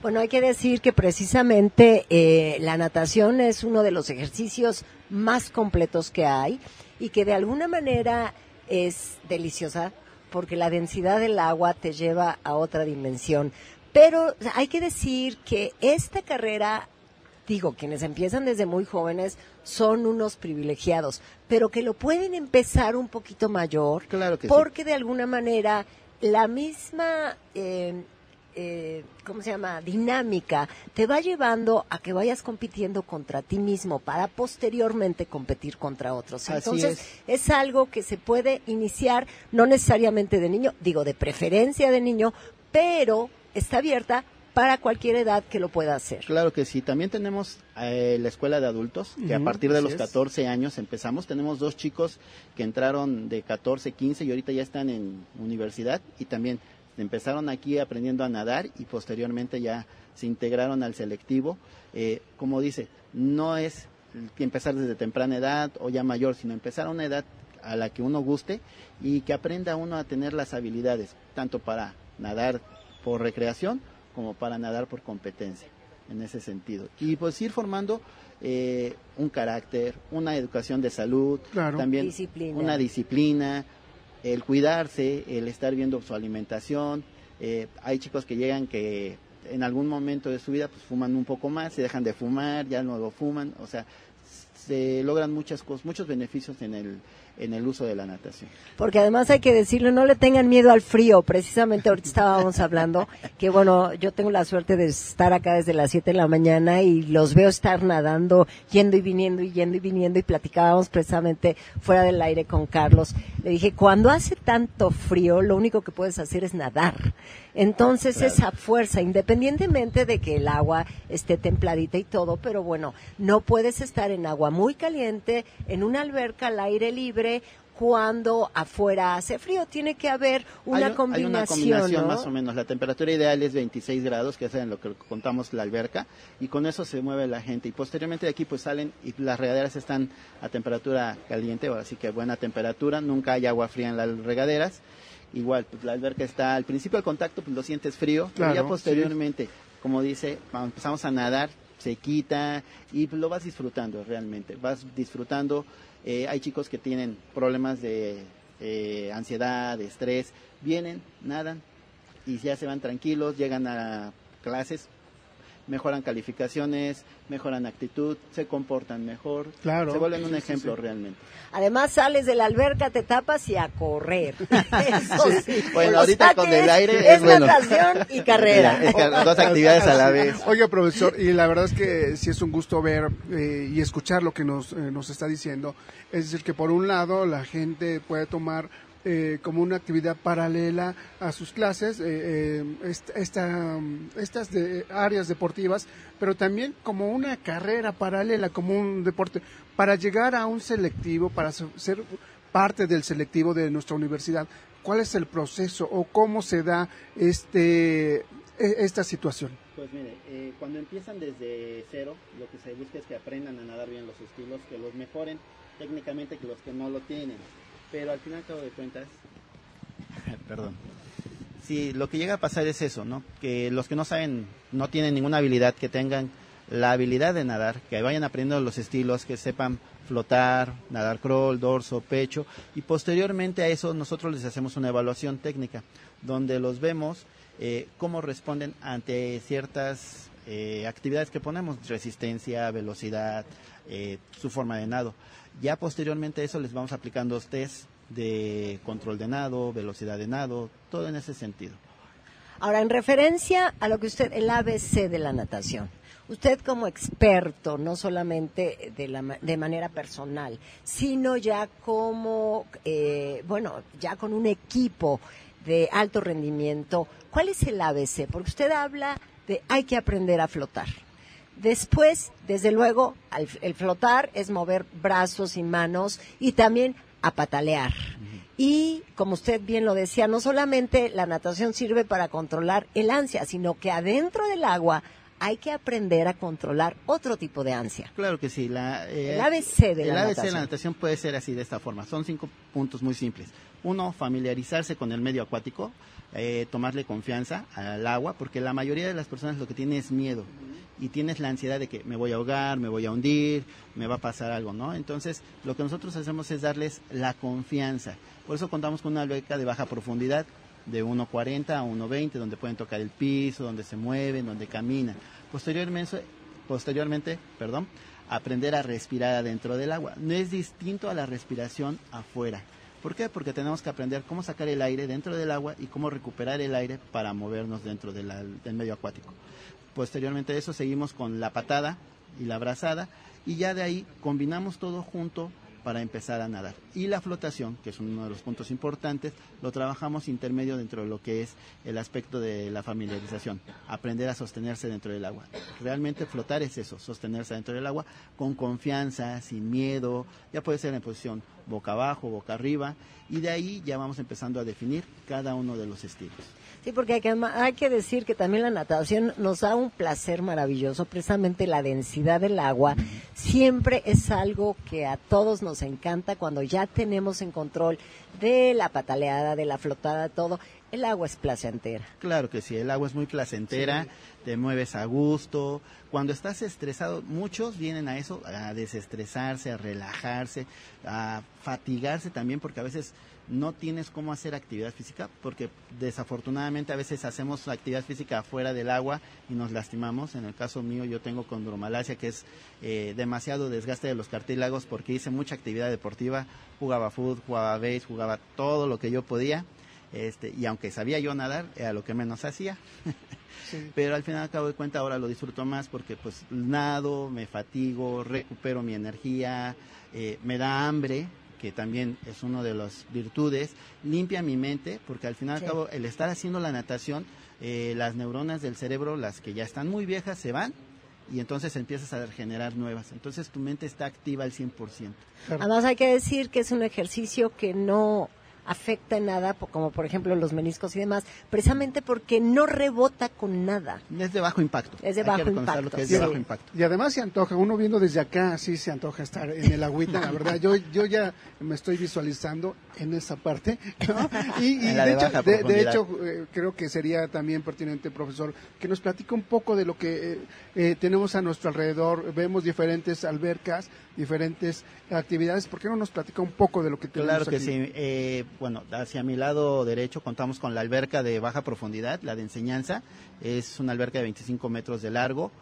Speaker 1: Bueno, hay que decir que precisamente eh, la natación es uno de los ejercicios más completos que hay y que de alguna manera es deliciosa porque la densidad del agua te lleva a otra dimensión. Pero hay que decir que esta carrera, digo, quienes empiezan desde muy jóvenes son unos privilegiados, pero que lo pueden empezar un poquito mayor
Speaker 12: Claro que sí.
Speaker 1: porque de alguna manera la misma eh, eh, ¿cómo se llama? dinámica te va llevando a que vayas compitiendo contra ti mismo para posteriormente competir contra otros.
Speaker 12: Así
Speaker 1: Entonces, es. algo que se puede iniciar no necesariamente de niño, digo de preferencia de niño, pero está abierta para cualquier edad que lo pueda hacer.
Speaker 12: Claro que sí. También tenemos eh, la escuela de adultos, que a partir de los
Speaker 2: es.
Speaker 12: 14 años empezamos. Tenemos dos chicos que entraron de 14, 15 y ahorita ya están en universidad y también empezaron aquí aprendiendo a nadar y posteriormente ya se integraron al selectivo. Eh, como dice, no es que empezar desde temprana edad o ya mayor, sino empezar a una edad a la que uno guste y que aprenda uno a tener las habilidades, tanto para nadar por recreación como para nadar por competencia, en ese sentido. Y pues ir formando eh, un carácter, una educación de salud,
Speaker 2: Claro.
Speaker 12: también
Speaker 1: Disciplina.
Speaker 12: una disciplina, el cuidarse, el estar viendo su alimentación. Eh, hay chicos que llegan que en algún momento de su vida pues fuman un poco más, se dejan de fumar, ya no lo fuman, o sea, se logran muchas cosas, muchos beneficios en el en el uso de la natación.
Speaker 1: Porque además hay que decirlo, no le tengan miedo al frío. Precisamente ahorita estábamos hablando que, bueno, yo tengo la suerte de estar acá desde las 7 de la mañana y los veo estar nadando, yendo y viniendo y yendo y viniendo y platicábamos precisamente fuera del aire con Carlos. Le dije, cuando hace tanto frío, lo único que puedes hacer es nadar. Entonces
Speaker 12: Claro.
Speaker 1: esa fuerza, independientemente de que el agua esté templadita y todo, pero bueno, no puedes estar en agua muy caliente, en una alberca al aire libre, cuando afuera hace frío. Tiene que haber una
Speaker 12: hay, un-
Speaker 1: combinación.
Speaker 12: hay una combinación
Speaker 1: ¿no?
Speaker 12: más o menos. La temperatura ideal es 26 grados, que es en lo que contamos la alberca, y con eso se mueve la gente. Y posteriormente de aquí pues salen y las regaderas están a temperatura caliente, así que buena temperatura. Nunca hay agua fría en las regaderas. Igual, pues la alberca está al principio del contacto, pues lo sientes frío, pero
Speaker 2: Claro,
Speaker 12: ya posteriormente, como dice, empezamos a nadar, se quita y pues, lo vas disfrutando realmente. Vas disfrutando. Eh, hay chicos que tienen problemas de eh, ansiedad, de estrés, vienen, nadan y ya se van tranquilos, llegan a clases, mejoran calificaciones, mejoran actitud, se comportan mejor,
Speaker 2: Claro.
Speaker 12: se vuelven un ejemplo
Speaker 2: sí.
Speaker 12: realmente.
Speaker 1: Además sales de la alberca, te tapas y a correr. Eso sí.
Speaker 12: Bueno, ahorita con el
Speaker 1: es-
Speaker 12: aire
Speaker 1: es
Speaker 12: es bueno.
Speaker 1: natación y carrera.
Speaker 12: Que dos actividades a la vez.
Speaker 2: Oiga, profesor, y la verdad es que sí es un gusto ver eh, y escuchar lo que nos, eh, nos está diciendo. Es decir, que por un lado la gente puede tomar eh, como una actividad paralela a sus clases, eh, eh, est- esta, mm, estas de- áreas deportivas, pero también como una carrera paralela, como un deporte, para llegar a un selectivo, para ser parte del selectivo de nuestra universidad. ¿Cuál es el proceso o cómo se da este, e- esta situación?
Speaker 12: Pues mire, eh, cuando empiezan desde cero, lo que se busca es que aprendan a nadar bien los estilos, que los mejoren técnicamente que los que no lo tienen. Pero al final, cabo de cuentas, perdón. Sí, lo que llega a pasar es eso, ¿no? Que los que no saben, no tienen ninguna habilidad, que tengan la habilidad de nadar, que vayan aprendiendo los estilos, que sepan flotar, nadar crawl, dorso, pecho, y posteriormente a eso nosotros les hacemos una evaluación técnica, donde los vemos eh, cómo responden ante ciertas eh, actividades que ponemos, resistencia, velocidad, eh, su forma de nado. Ya posteriormente a eso les vamos aplicando test de control de nado, velocidad de nado, todo en ese sentido.
Speaker 1: Ahora, en referencia a lo que usted, el ABC de la natación, usted como experto, no solamente de, la, de manera personal, sino ya como, eh, bueno, ya con un equipo de alto rendimiento, ¿cuál es el ABC? Porque usted habla de hay que aprender a flotar. Después, desde luego, al- el flotar es mover brazos y manos y también a patalear. Y, como usted bien lo decía, no solamente la natación sirve para controlar el ansia, sino que adentro del agua hay que aprender a controlar otro tipo de ansia.
Speaker 12: Claro que sí. La, eh,
Speaker 1: El ABC de
Speaker 12: el
Speaker 1: la
Speaker 12: ABC de la natación puede ser así, de esta forma. Son cinco puntos muy simples. Uno, familiarizarse con el medio acuático, eh, tomarle confianza al agua, porque la mayoría de las personas lo que tiene es miedo y tienes la ansiedad de que me voy a ahogar, me voy a hundir, me va a pasar algo, ¿no? Entonces, lo que nosotros hacemos es darles la confianza. Por eso contamos con una alberca de baja profundidad, de 1.40 a 1.20, donde pueden tocar el piso, donde se mueven, donde caminan. Posteriormente, posteriormente, perdón, aprender a respirar adentro del agua. No es distinto a la respiración afuera. ¿Por qué? Porque tenemos que aprender cómo sacar el aire dentro del agua y cómo recuperar el aire para movernos dentro del medio acuático. Posteriormente a eso seguimos con la patada y la brazada y ya de ahí combinamos todo junto para empezar a nadar. Y la flotación, que es uno de los puntos importantes, lo trabajamos intermedio dentro de lo que es el aspecto de la familiarización, aprender a sostenerse dentro del agua. Realmente flotar es eso, sostenerse dentro del agua con confianza, sin miedo, ya puede ser en posición boca abajo, boca arriba, y de ahí ya vamos empezando a definir cada uno de los estilos.
Speaker 1: Sí, porque hay que, hay que decir que también la natación nos da un placer maravilloso, precisamente la densidad del agua siempre es algo que a todos nos encanta cuando ya tenemos en control de la pataleada, de la flotada, todo. El agua es placentera.
Speaker 12: Claro que sí, el agua es muy placentera, te mueves a gusto. Cuando estás estresado, muchos vienen a eso, a desestresarse, a relajarse, a fatigarse también, porque a veces no tienes cómo hacer actividad física, porque desafortunadamente a veces hacemos actividad física fuera del agua y nos lastimamos. En el caso mío yo tengo condromalacia, que es eh, demasiado desgaste de los cartílagos, porque hice mucha actividad deportiva, jugaba fútbol, jugaba base, jugaba todo lo que yo podía. Este, y aunque sabía yo nadar, era lo que menos hacía. Pero al final, al cabo de cuenta, ahora lo disfruto más porque pues nado, me fatigo, recupero mi energía, eh, me da hambre, que también es una de las virtudes, limpia mi mente, porque al final,
Speaker 1: Sí.
Speaker 12: al cabo, el estar haciendo la natación, eh, las neuronas del cerebro, las que ya están muy viejas, se van y entonces empiezas a generar nuevas. Entonces tu mente está activa al 100%.
Speaker 1: Además hay que decir que es un ejercicio que no afecta en nada, como por ejemplo los meniscos y demás, precisamente porque no rebota con nada.
Speaker 12: Es de bajo impacto.
Speaker 1: Es de bajo impacto,
Speaker 12: que es
Speaker 1: sí.
Speaker 12: de bajo impacto.
Speaker 2: Y además se antoja, uno viendo desde acá, sí se antoja estar en el agüita, la verdad. Yo, yo ya me estoy visualizando en esa parte, ¿no? Y, de,
Speaker 12: de
Speaker 2: hecho, de- hecho, eh, creo que sería también pertinente, profesor, que nos platique un poco de lo que eh, eh, tenemos a nuestro alrededor. Vemos diferentes albercas, diferentes actividades. ¿Por qué no nos platica un poco de lo que tenemos
Speaker 12: Claro que
Speaker 2: aquí?
Speaker 12: sí. Bueno, hacia mi lado derecho contamos con la alberca de baja profundidad, la de enseñanza. Es una alberca de 25 metros de largo.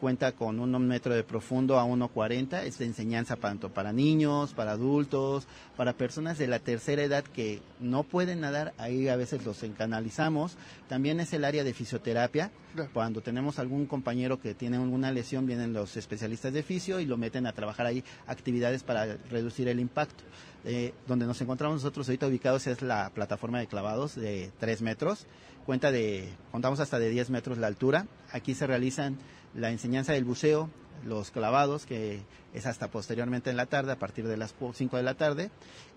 Speaker 12: Cuenta con un metro de profundo a 1,40. Es de enseñanza tanto para niños, para adultos, para personas de la tercera edad que no pueden nadar. Ahí a veces los encanalizamos. También es el área de fisioterapia. Cuando tenemos algún compañero que tiene alguna lesión, vienen los especialistas de fisio y lo meten a trabajar ahí actividades para reducir el impacto. Eh, donde nos encontramos nosotros ahorita ubicados es la plataforma de clavados de 3 metros. Cuenta de, contamos hasta de 10 metros la altura. Aquí se realizan la enseñanza del buceo, los clavados, que es hasta posteriormente en la tarde, a partir de las 5 de la tarde.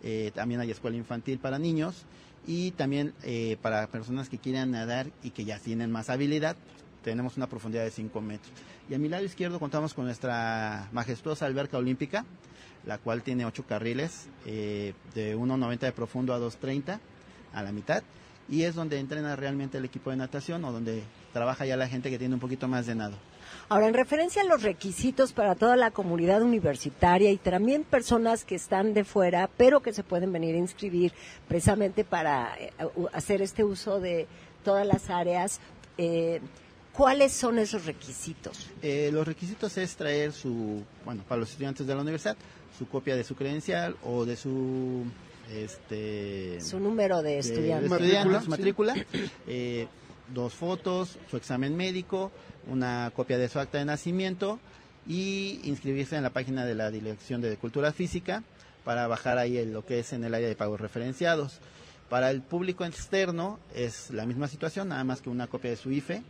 Speaker 12: Eh, también hay escuela infantil para niños y también eh, para personas que quieran nadar y que ya tienen más habilidad, tenemos una profundidad de 5 metros. Y a mi lado izquierdo contamos con nuestra majestuosa alberca olímpica, la cual tiene 8 carriles eh, de 1,90 de profundo a 2,30 a la mitad. Y es donde entrena realmente el equipo de natación o donde trabaja ya la gente que tiene un poquito más de nado.
Speaker 1: Ahora, en referencia a los requisitos para toda la comunidad universitaria y también personas que están de fuera, pero que se pueden venir a inscribir precisamente para eh, hacer este uso de todas las áreas, eh, ¿cuáles son esos requisitos?
Speaker 12: Eh, los requisitos es traer su, bueno, para los estudiantes de la universidad, su copia de su credencial o de su, este,
Speaker 1: Su número de
Speaker 12: de-
Speaker 1: estudiantes.
Speaker 12: de estudiantes,
Speaker 2: Matrícula,
Speaker 12: su
Speaker 2: sí.
Speaker 12: matrícula, eh, dos fotos, su examen médico, una copia de su acta de nacimiento y inscribirse en la página de la Dirección de Cultura Física para bajar ahí lo que es en el área de pagos referenciados. Para el público externo es la misma situación, nada más que una copia de su IFE.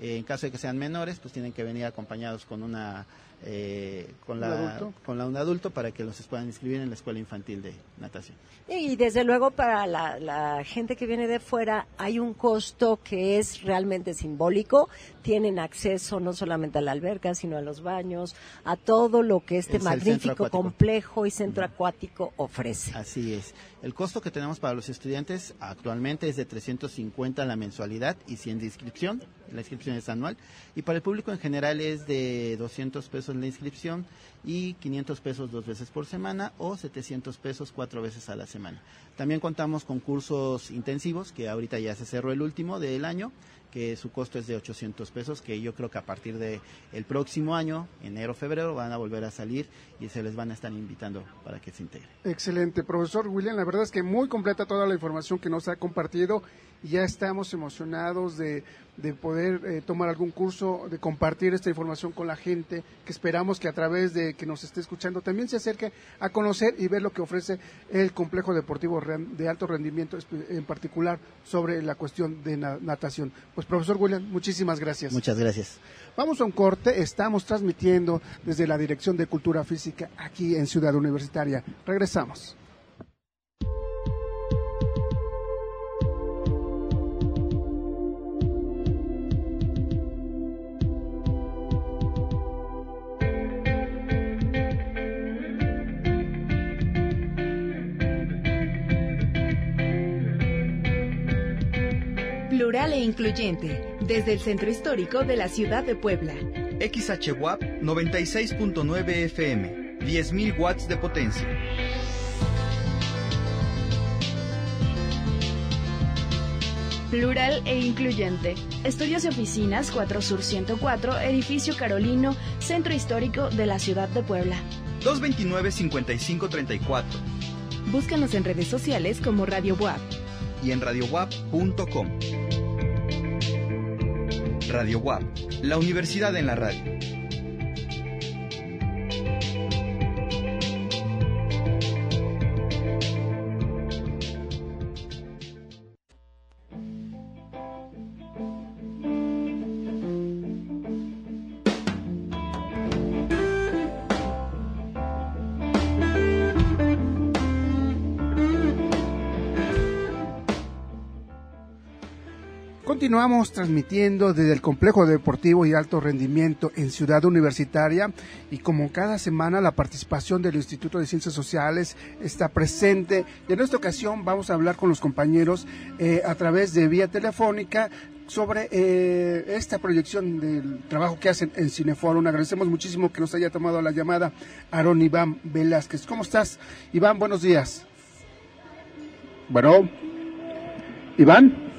Speaker 12: En caso de que sean menores, pues tienen que venir acompañados con una eh, con
Speaker 2: ¿Un
Speaker 12: la
Speaker 2: adulto?
Speaker 12: con la un adulto para que los puedan inscribir en la escuela infantil de natación.
Speaker 1: Y desde luego para la, la gente que viene de fuera hay un costo que es realmente simbólico. Tienen acceso no solamente a la alberca, sino a los baños, a todo lo que este
Speaker 12: Es
Speaker 1: magnífico complejo y centro acuático ofrece.
Speaker 12: Así es. El costo que tenemos para los estudiantes actualmente es de 350 la mensualidad y 100 de inscripción. La inscripción es anual. Y para el público en general es de 200 pesos la inscripción y 500 pesos dos veces por semana o 700 pesos cuatro veces a la semana. También contamos con cursos intensivos, que ahorita ya se cerró el último del año, que su costo es de 800 pesos, que yo creo que a partir de el próximo año, enero, febrero, van a volver a salir y se les van a estar invitando para que se integren.
Speaker 2: Excelente, profesor William. La verdad es que muy completa toda la información que nos ha compartido y ya estamos emocionados de, de poder eh, tomar algún curso, de compartir esta información con la gente, que esperamos que a través de que nos esté escuchando también se acerque a conocer y ver lo que ofrece el complejo deportivo de alto rendimiento, en particular sobre la cuestión de na- natación. Pues profesor William, muchísimas gracias.
Speaker 12: Muchas gracias.
Speaker 2: Vamos a un corte, estamos transmitiendo desde la Dirección de Cultura Física aquí en Ciudad Universitaria. Regresamos.
Speaker 11: Plural e incluyente, desde el centro histórico de la ciudad de Puebla.
Speaker 13: XHWAP 96.9 FM, 10.000 watts de potencia.
Speaker 14: Plural e incluyente. Estudios y oficinas 4 Sur 104, edificio Carolino, Centro Histórico de la Ciudad de Puebla.
Speaker 13: 229-5534
Speaker 11: Búscanos en redes sociales como Radio WAP.
Speaker 13: y en radiowap.com. Radio WAP, la universidad en la radio.
Speaker 2: Continuamos transmitiendo desde el Complejo Deportivo y Alto Rendimiento en Ciudad Universitaria y como cada semana la participación del Instituto de Ciencias Sociales está presente y en esta ocasión vamos a hablar con los compañeros eh, a través de vía telefónica sobre eh, esta proyección del trabajo que hacen en Cineforum. Agradecemos muchísimo que nos haya tomado la llamada Aaron Iván Velázquez. ¿Cómo estás? Iván, buenos días. Bueno, Iván.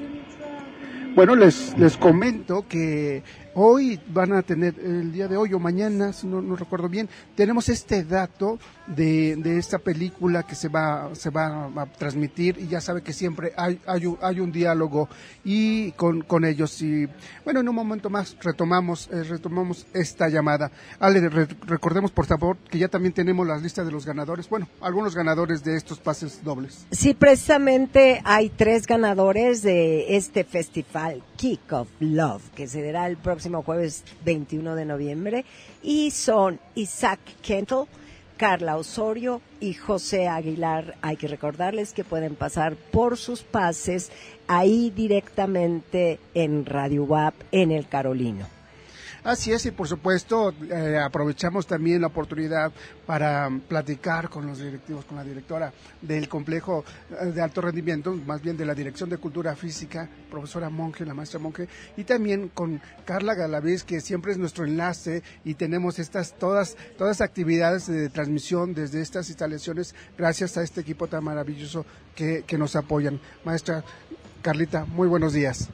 Speaker 2: Bueno, les, les comento que hoy van a tener, el día de hoy o mañana, si no, no recuerdo bien, tenemos este dato de, de esta película que se va, se va a transmitir y ya sabe que siempre hay, hay, un, diálogo y con, con ellos. Y bueno, en un momento más retomamos, eh, retomamos esta llamada. Ale, re- recordemos por favor que ya también tenemos las listas de los ganadores, bueno, algunos ganadores de estos pases dobles.
Speaker 1: Sí, precisamente hay tres ganadores de este festival Kick of Love, que se dará el próximo jueves 21 de noviembre, y son Isaac Kentle, Carla Osorio y José Aguilar. Hay que recordarles que pueden pasar por sus pases ahí directamente en Radio WAP en el Carolino.
Speaker 2: Así es, y por supuesto eh, aprovechamos también la oportunidad para platicar con los directivos, con la directora del complejo eh, de alto rendimiento, más bien de la Dirección de Cultura Física, profesora Monge, la maestra Monge, y también con Carla Galaviz, que siempre es nuestro enlace y tenemos estas todas todas actividades de transmisión desde estas instalaciones gracias a este equipo tan maravilloso que, que nos apoyan. Maestra Carlita, muy buenos días.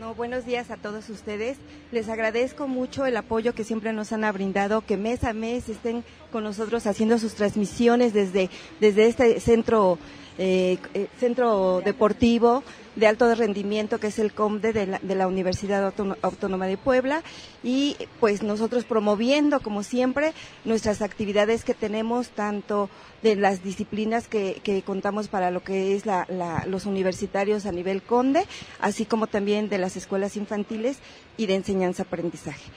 Speaker 15: No, buenos días a todos ustedes. Les agradezco mucho el apoyo que siempre nos han brindado, que mes a mes estén con nosotros haciendo sus transmisiones desde, desde este centro eh, eh, centro deportivo de alto rendimiento que es el COMDE de la, de la Universidad Autóno- Autónoma de Puebla y pues nosotros promoviendo como siempre nuestras actividades que tenemos tanto de las disciplinas que, que contamos para lo que es la- la- los universitarios a nivel CONDE, así como también de las escuelas infantiles y de enseñanza-aprendizaje.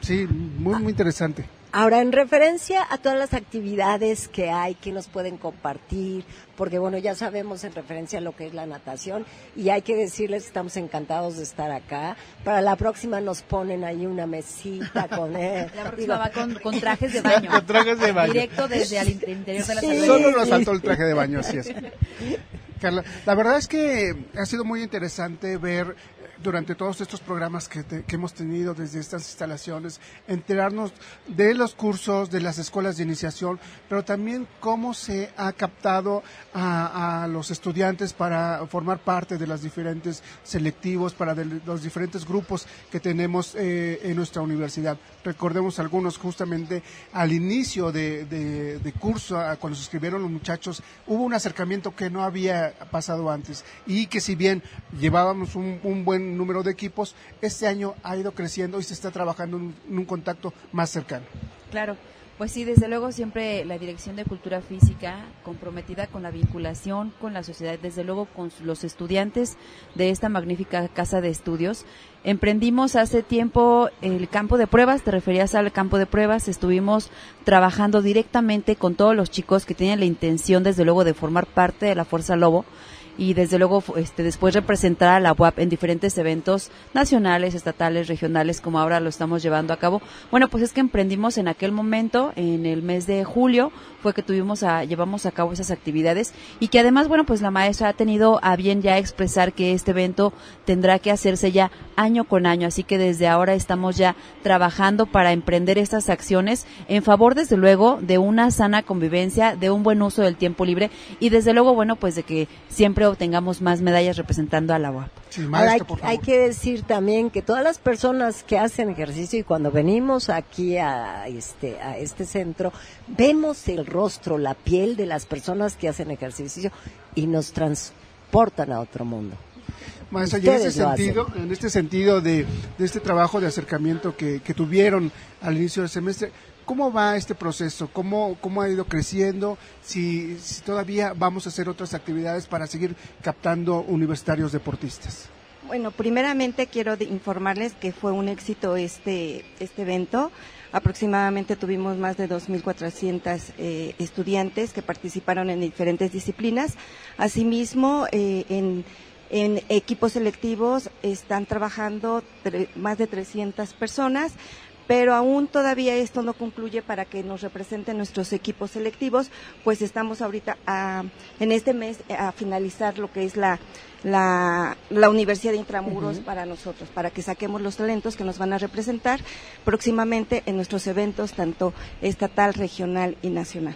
Speaker 2: Sí, muy, muy interesante.
Speaker 1: Ahora, en referencia a todas las actividades que hay, que nos pueden compartir, porque bueno, ya sabemos en referencia a lo que es la natación y hay que decirles que estamos encantados de estar acá. Para la próxima nos ponen ahí una mesita con él.
Speaker 16: La próxima va con, con trajes de baño.
Speaker 2: Con trajes de baño.
Speaker 16: Directo desde el interior de la
Speaker 1: Sí.
Speaker 16: sala.
Speaker 2: Solo nos faltó el traje de baño, así es. Carla, la verdad es que ha sido muy interesante ver durante todos estos programas que, te- que hemos tenido desde estas instalaciones, enterarnos de los cursos, de las escuelas de iniciación, pero también cómo se ha captado a, los estudiantes para formar parte de los diferentes selectivos, para de los diferentes grupos que tenemos eh, en nuestra universidad. Recordemos algunos justamente al inicio de, de- de curso, cuando se escribieron los muchachos, hubo un acercamiento que no había pasado antes y que si bien llevábamos un buen número de equipos, este año ha ido creciendo y se está trabajando en un, en un contacto más cercano.
Speaker 16: Claro, pues sí, desde luego siempre la Dirección de Cultura Física comprometida con la vinculación con la sociedad, desde luego con los estudiantes de esta magnífica casa de estudios. Emprendimos hace tiempo el campo de pruebas, te referías al campo de pruebas, estuvimos trabajando directamente con todos los chicos que tenían la intención, desde luego, de formar parte de la Fuerza Lobo y desde luego este después representar a la UAP en diferentes eventos nacionales, estatales, regionales, como ahora lo estamos llevando a cabo. Bueno, pues es que emprendimos en aquel momento, en el mes de julio, fue que tuvimos a, llevamos a cabo esas actividades y que además, bueno, pues la maestra ha tenido a bien ya expresar que este evento tendrá que hacerse ya año con año, así que desde ahora estamos ya trabajando para emprender estas acciones en favor, desde luego, de una sana convivencia, de un buen uso del tiempo libre y desde luego, bueno, pues de que siempre obtengamos más medallas representando a la UAP.
Speaker 1: Ahora hay, hay que decir también que todas las personas que hacen ejercicio y cuando venimos aquí a este a este centro vemos el rostro, la piel de las personas que hacen ejercicio y nos transportan a otro mundo.
Speaker 2: Maestra, y en este
Speaker 1: lo hacen.
Speaker 2: sentido, en este sentido de, de este trabajo de acercamiento que, que tuvieron al inicio del semestre, ¿cómo va este proceso? ¿Cómo, cómo ha ido creciendo? Si, si todavía vamos a hacer otras actividades para seguir captando universitarios deportistas.
Speaker 15: Bueno, primeramente quiero informarles que fue un éxito este, este evento. Aproximadamente tuvimos más de 2.400 eh, estudiantes que participaron en diferentes disciplinas. Asimismo, eh, en, en equipos selectivos están trabajando más de 300 personas, pero aún todavía esto no concluye para que nos representen nuestros equipos selectivos, pues estamos ahorita a- en este mes eh, a finalizar lo que es la, la, la Universidad de Intramuros para nosotros, para que saquemos los talentos que nos van a representar próximamente en nuestros eventos, tanto estatal, regional y nacional.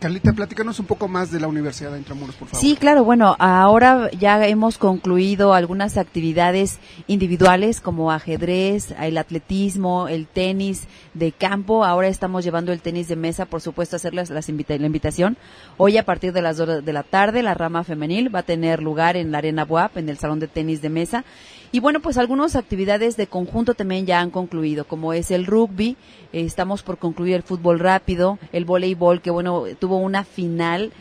Speaker 2: Carlita, platícanos un poco más de la Universidad de Intramuros, por favor.
Speaker 16: Sí, claro, bueno, ahora ya hemos concluido algunas actividades individuales como ajedrez, el atletismo, el tenis de campo. Ahora estamos llevando el tenis de mesa, por supuesto, hacerles las invita- la invitación. Hoy a partir de las dos de la tarde, la rama femenil va a tener lugar en la Arena Buap, en el Salón de Tenis de Mesa. Y bueno, pues algunas actividades de conjunto también ya han concluido, como es el rugby, eh, estamos por concluir el fútbol rápido, el voleibol, que bueno, tuvo una final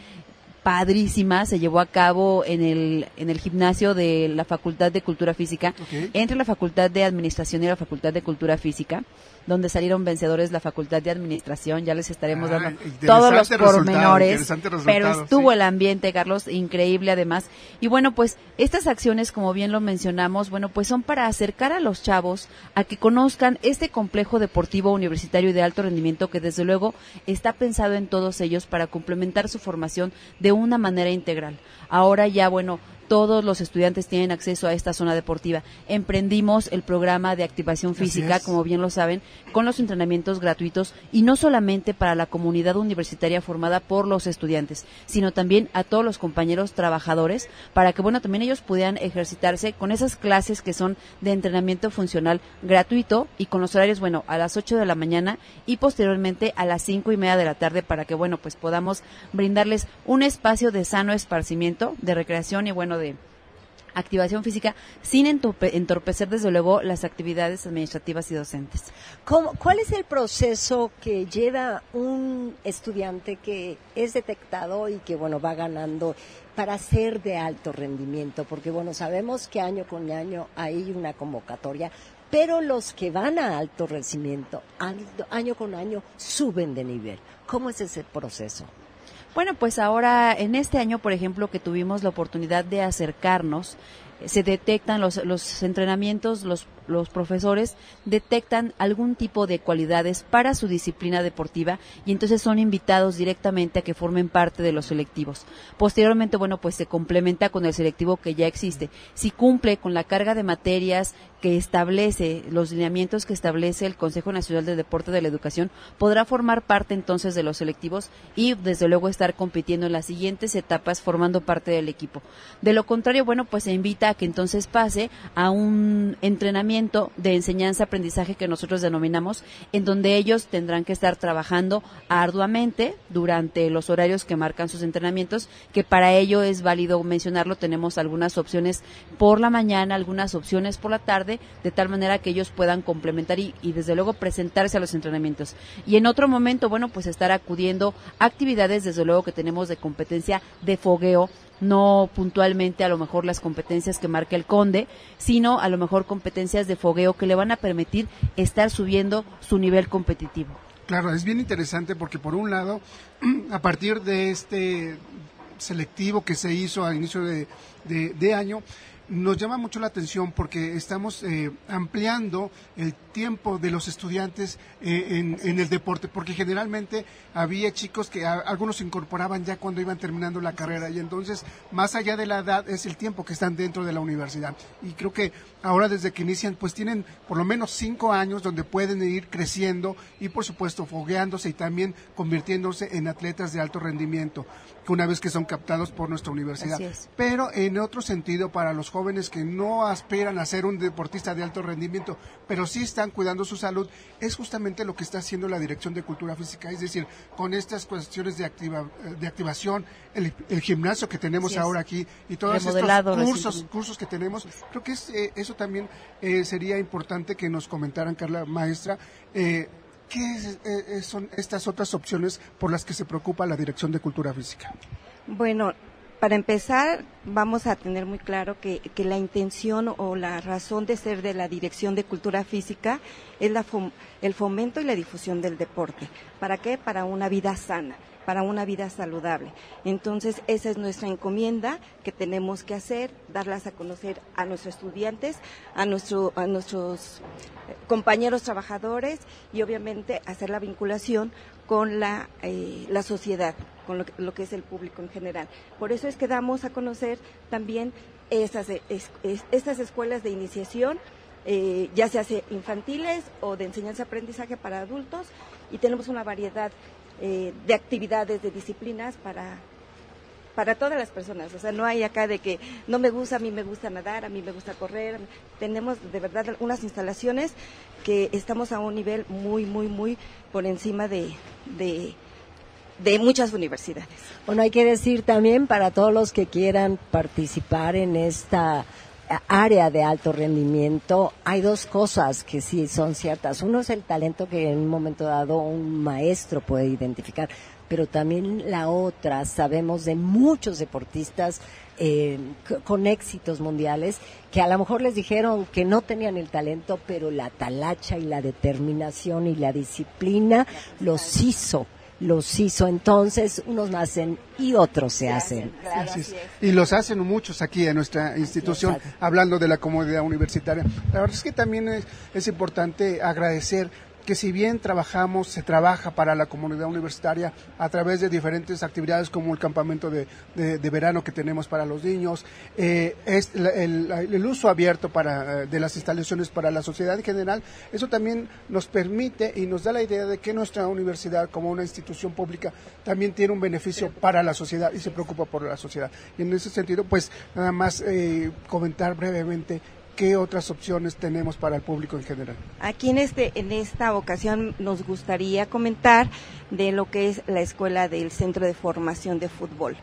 Speaker 16: padrísima, se llevó a cabo en el, en el gimnasio de la Facultad de Cultura Física, entre la Facultad de Administración y la Facultad de Cultura Física, donde salieron vencedores la Facultad de Administración, ya les estaremos
Speaker 2: Ah,
Speaker 16: dando todos los pormenores, pero estuvo el ambiente, Carlos, increíble además. Y bueno, pues estas acciones, como bien lo mencionamos, bueno, pues son para acercar a los chavos a que conozcan este complejo deportivo universitario de alto rendimiento que desde luego está pensado en todos ellos para complementar su formación de una manera integral. Ahora ya, bueno, todos los estudiantes tienen acceso a esta zona deportiva. Emprendimos el programa de activación física, como bien lo saben, con los entrenamientos gratuitos y no solamente para la comunidad universitaria formada por los estudiantes, sino también a todos los compañeros trabajadores para que, bueno, también ellos pudieran ejercitarse con esas clases que son de entrenamiento funcional gratuito y con los horarios, bueno, a las 8 de la mañana y posteriormente a las cinco y media de la tarde para que, bueno, pues podamos brindarles un espacio de sano esparcimiento, de recreación y, bueno, de activación física sin entorpe- entorpecer desde luego las actividades administrativas y docentes.
Speaker 1: ¿Cómo- ¿Cuál es el proceso que lleva un estudiante que es detectado y que, bueno, va ganando para ser de alto rendimiento? Porque, bueno, sabemos que año con año hay una convocatoria, pero los que van a alto rendimiento, año, año con año, suben de nivel. ¿Cómo es ese proceso?
Speaker 16: Bueno, pues ahora en este año, por ejemplo, que tuvimos la oportunidad de acercarnos, se detectan los, los entrenamientos, los, los profesores detectan algún tipo de cualidades para su disciplina deportiva y entonces son invitados directamente a que formen parte de los selectivos. Posteriormente, bueno, pues se complementa con el selectivo que ya existe. Si cumple con la carga de materias que establece, los lineamientos que establece el Consejo Nacional de Deporte de la Educación, podrá formar parte entonces de los selectivos y desde luego estar compitiendo en las siguientes etapas formando parte del equipo. De lo contrario, bueno, pues se invita a que entonces pase a un entrenamiento de enseñanza-aprendizaje que nosotros denominamos, en donde ellos tendrán que estar trabajando arduamente durante los horarios que marcan sus entrenamientos, que para ello es válido mencionarlo, tenemos algunas opciones por la mañana, algunas opciones por la tarde, de tal manera que ellos puedan complementar y, y desde luego presentarse a los entrenamientos. Y en otro momento, bueno, pues estar acudiendo a actividades, desde luego que tenemos de competencia de fogueo, no puntualmente a lo mejor las competencias que marca el conde, sino a lo mejor competencias de fogueo que le van a permitir estar subiendo su nivel competitivo.
Speaker 2: Claro, es bien interesante porque por un lado, a partir de este selectivo que se hizo a inicio de, de- de año, nos llama mucho la atención porque estamos eh, ampliando el tiempo de los estudiantes eh, en, en el deporte, porque generalmente había chicos que a- algunos se incorporaban ya cuando iban terminando la carrera y entonces más allá de la edad es el tiempo que están dentro de la universidad. Y creo que ahora desde que inician pues tienen por lo menos cinco años donde pueden ir creciendo y por supuesto fogueándose y también convirtiéndose en atletas de alto rendimiento una vez que son captados por nuestra universidad. Pero en otro sentido, para los jóvenes que no aspiran a ser un deportista de alto rendimiento, pero sí están cuidando su salud, es justamente lo que está haciendo la Dirección de Cultura Física. Es decir, con estas cuestiones de, activa- de activación, el, el gimnasio que tenemos ahora aquí y todos estos cursos, cursos que tenemos, creo que es, eh, eso también eh, sería importante que nos comentaran, Carla Maestra. eh, ¿Qué son estas otras opciones por las que se preocupa la Dirección de Cultura Física?
Speaker 15: Bueno, para empezar, vamos a tener muy claro que, que la intención o la razón de ser de la Dirección de Cultura Física es la el fomento y la difusión del deporte. ¿Para qué? Para una vida sana, para una vida saludable. Entonces, esa es nuestra encomienda que tenemos que hacer, darlas a conocer a nuestros estudiantes, a, nuestro, a nuestros eh, compañeros trabajadores y obviamente hacer la vinculación con la, eh, la sociedad, con lo que, lo que es el público en general. Por eso es que damos a conocer también estas, eh, escuelas de iniciación, eh, ya se hace infantiles o de enseñanza-aprendizaje para adultos, y tenemos una variedad eh, de actividades, de disciplinas para, para todas las personas. O sea, no hay acá de que no me gusta, a mí me gusta nadar, a mí me gusta correr. Tenemos de verdad unas instalaciones que estamos a un nivel muy, muy, muy por encima de, de, de muchas universidades.
Speaker 1: Bueno, hay que decir también para todos los que quieran participar en esta área de alto rendimiento, hay dos cosas que sí son ciertas. Uno es el talento que en un momento dado un maestro puede identificar, pero también la otra, sabemos de muchos deportistas eh, con éxitos mundiales que a lo mejor les dijeron que no tenían el talento, pero la talacha y la determinación y la disciplina los hizo los hizo. Entonces, unos nacen y otros se, hacen.
Speaker 2: Así es. Y los hacen muchos aquí en nuestra institución, hablando de la comunidad universitaria. La verdad es que también es, es importante agradecer que si bien trabajamos, se trabaja para la comunidad universitaria a través de diferentes actividades como el campamento de, de- de verano que tenemos para los niños, eh, es la- el, el uso abierto para, eh, de las instalaciones para la sociedad en general, eso también nos permite y nos da la idea de que nuestra universidad como una institución pública también tiene un beneficio para la sociedad y se preocupa por la sociedad. Y en ese sentido, pues nada más eh, comentar brevemente qué otras opciones tenemos para el público en general.
Speaker 15: Aquí en este en esta ocasión nos gustaría comentar de lo que es la escuela del Centro de Formación de Fútbol.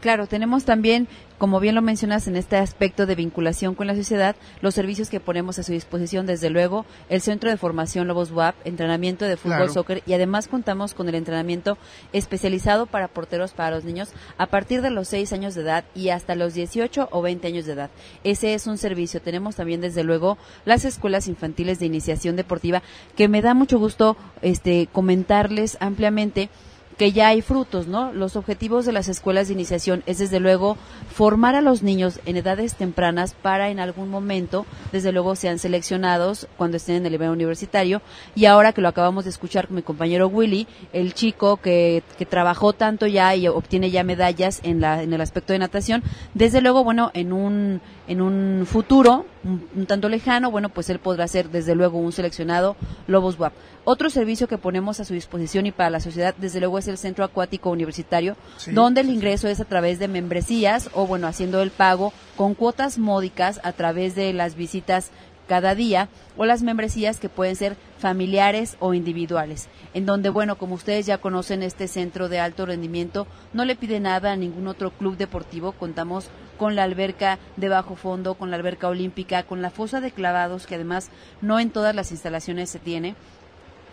Speaker 16: Claro, tenemos también, como bien lo mencionas, en este aspecto de vinculación con la sociedad, los servicios que ponemos a su disposición, desde luego, el Centro de Formación Lobos WAP, entrenamiento de fútbol,
Speaker 17: Claro.
Speaker 16: soccer, y además contamos con el entrenamiento especializado para porteros para los niños a partir de los 6 años de edad y hasta los 18 o 20 años de edad. Ese es un servicio. Tenemos también, desde luego, las escuelas infantiles de iniciación deportiva, que me da mucho gusto este, comentarles ampliamente que ya hay frutos, ¿no? Los objetivos de las escuelas de iniciación es desde luego formar a los niños en edades tempranas para en algún momento, desde luego sean seleccionados cuando estén en el nivel universitario y ahora que lo acabamos de escuchar con mi compañero Willy, el chico que, que trabajó tanto ya y obtiene ya medallas en la en el aspecto de natación, desde luego, bueno, en un en un futuro un, un tanto lejano, bueno, pues él podrá ser desde luego un seleccionado Lobos WAP. Otro servicio que ponemos a su disposición y para la sociedad, desde luego, es el Centro Acuático Universitario,
Speaker 17: Sí,
Speaker 16: donde el ingreso es a través de membresías o, bueno, haciendo el pago con cuotas módicas a través de las visitas cada día o las membresías que pueden ser familiares o individuales, en donde, bueno, como ustedes ya conocen este centro de alto rendimiento, no le pide nada a ningún otro club deportivo, contamos con la alberca de bajo fondo, con la alberca olímpica, con la fosa de clavados, que además no en todas las instalaciones se tiene,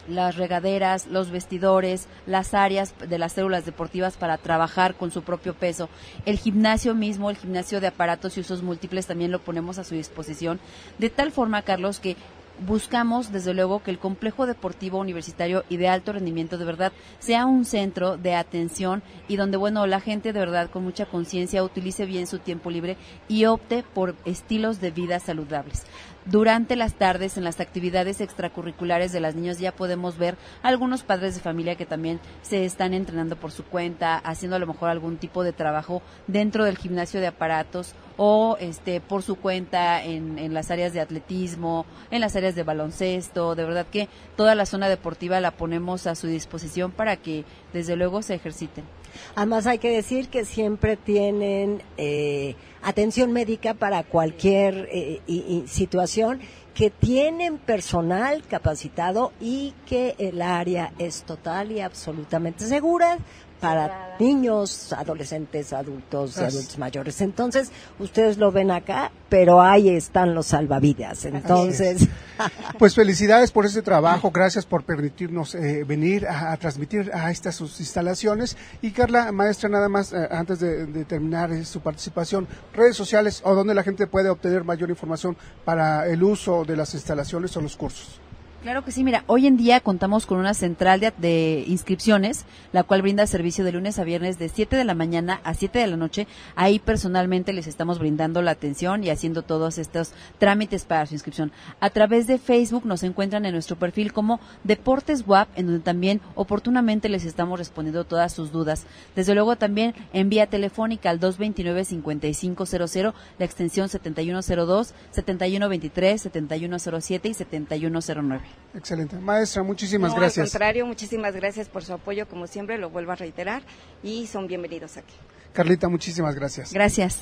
Speaker 16: las regaderas, los vestidores, las áreas de las células deportivas para trabajar con su propio peso. El gimnasio mismo, el gimnasio de aparatos y usos múltiples también lo ponemos a su disposición. De tal forma, Carlos, que buscamos desde luego que el complejo deportivo universitario y de alto rendimiento de verdad sea un centro de atención y donde bueno la gente de verdad con mucha conciencia utilice bien su tiempo libre y opte por estilos de vida saludables. Durante las tardes, en las actividades extracurriculares de las niñas, ya podemos ver algunos padres de familia que también se están entrenando por su cuenta, haciendo a lo mejor algún tipo de trabajo dentro del gimnasio de aparatos o este por su cuenta en, en las áreas de atletismo, en las áreas de baloncesto. De verdad que toda la zona deportiva la ponemos a su disposición para que desde luego se ejerciten.
Speaker 1: Además hay que decir que siempre tienen eh, atención médica para cualquier eh, situación, que tienen personal capacitado y que el área es total y absolutamente segura para niños, adolescentes, adultos y
Speaker 2: Así.
Speaker 1: adultos mayores. Entonces, ustedes lo ven acá, pero ahí están los salvavidas. Entonces,
Speaker 2: Pues felicidades por ese trabajo, gracias por permitirnos eh, venir a, a transmitir a estas sus instalaciones. Y Carla, maestra, nada más, eh, antes de, de terminar eh, su participación, redes sociales o donde la gente puede obtener mayor información para el uso de las instalaciones o los cursos.
Speaker 16: Claro que sí, mira, hoy en día contamos con una central de, inscripciones, la cual brinda servicio de lunes a viernes de 7 de la mañana a 7 de la noche. Ahí personalmente les estamos brindando la atención y haciendo todos estos trámites para su inscripción. A través de Facebook nos encuentran en nuestro perfil como Deportes WAP, en donde también oportunamente les estamos respondiendo todas sus dudas. Desde luego también en vía telefónica al 229-5500, la extensión 7102, 7123, 7107 y 7109.
Speaker 2: Excelente. Maestra, muchísimas
Speaker 15: No,
Speaker 2: gracias.
Speaker 15: Al contrario, muchísimas gracias por su apoyo, como siempre, lo vuelvo a reiterar, y son bienvenidos aquí.
Speaker 2: Carlita, muchísimas gracias.
Speaker 16: Gracias.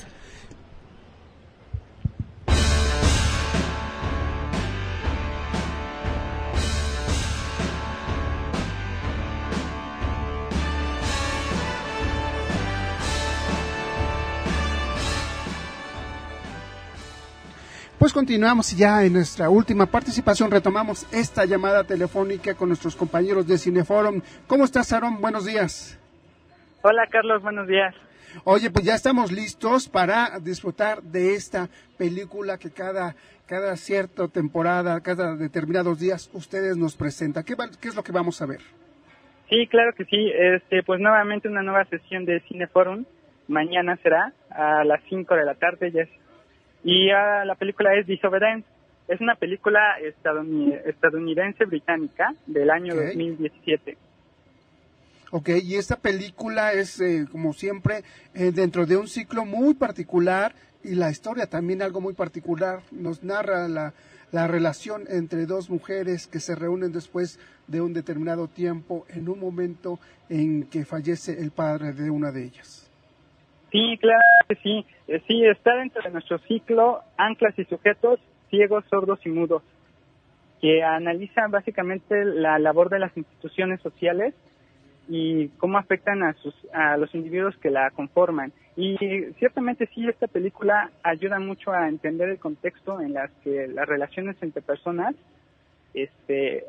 Speaker 2: Pues continuamos ya en nuestra última participación. Retomamos esta llamada telefónica con nuestros compañeros de Cineforum. ¿Cómo estás, Aaron? Buenos días.
Speaker 17: Hola Carlos, buenos días.
Speaker 2: Oye, pues ya estamos listos para disfrutar de esta película que cada, cada cierta temporada, cada determinados días, ustedes nos presentan. ¿Qué, va- qué es lo que vamos a ver?
Speaker 17: Sí, claro que sí. Este, pues nuevamente una nueva sesión de Cineforum. Mañana será a las 5 de la tarde. Ya es- Y ah, la película es Disobedience. Es una película estadouni- estadounidense-británica del año
Speaker 2: Ok.
Speaker 17: 2017.
Speaker 2: Ok, y esta película es, eh, como siempre, eh, dentro de un ciclo muy particular y la historia también algo muy particular. Nos narra la, la relación entre dos mujeres que se reúnen después de un determinado tiempo en un momento en que fallece el padre de una de ellas.
Speaker 17: Sí, claro que sí. Eh, Sí, está dentro de nuestro ciclo Anclas y Sujetos, Ciegos, Sordos y Mudos, que analiza básicamente la labor de las instituciones sociales y cómo afectan a, sus, a los individuos que la conforman. Y ciertamente sí, esta película ayuda mucho a entender el contexto en las que las relaciones entre personas, este,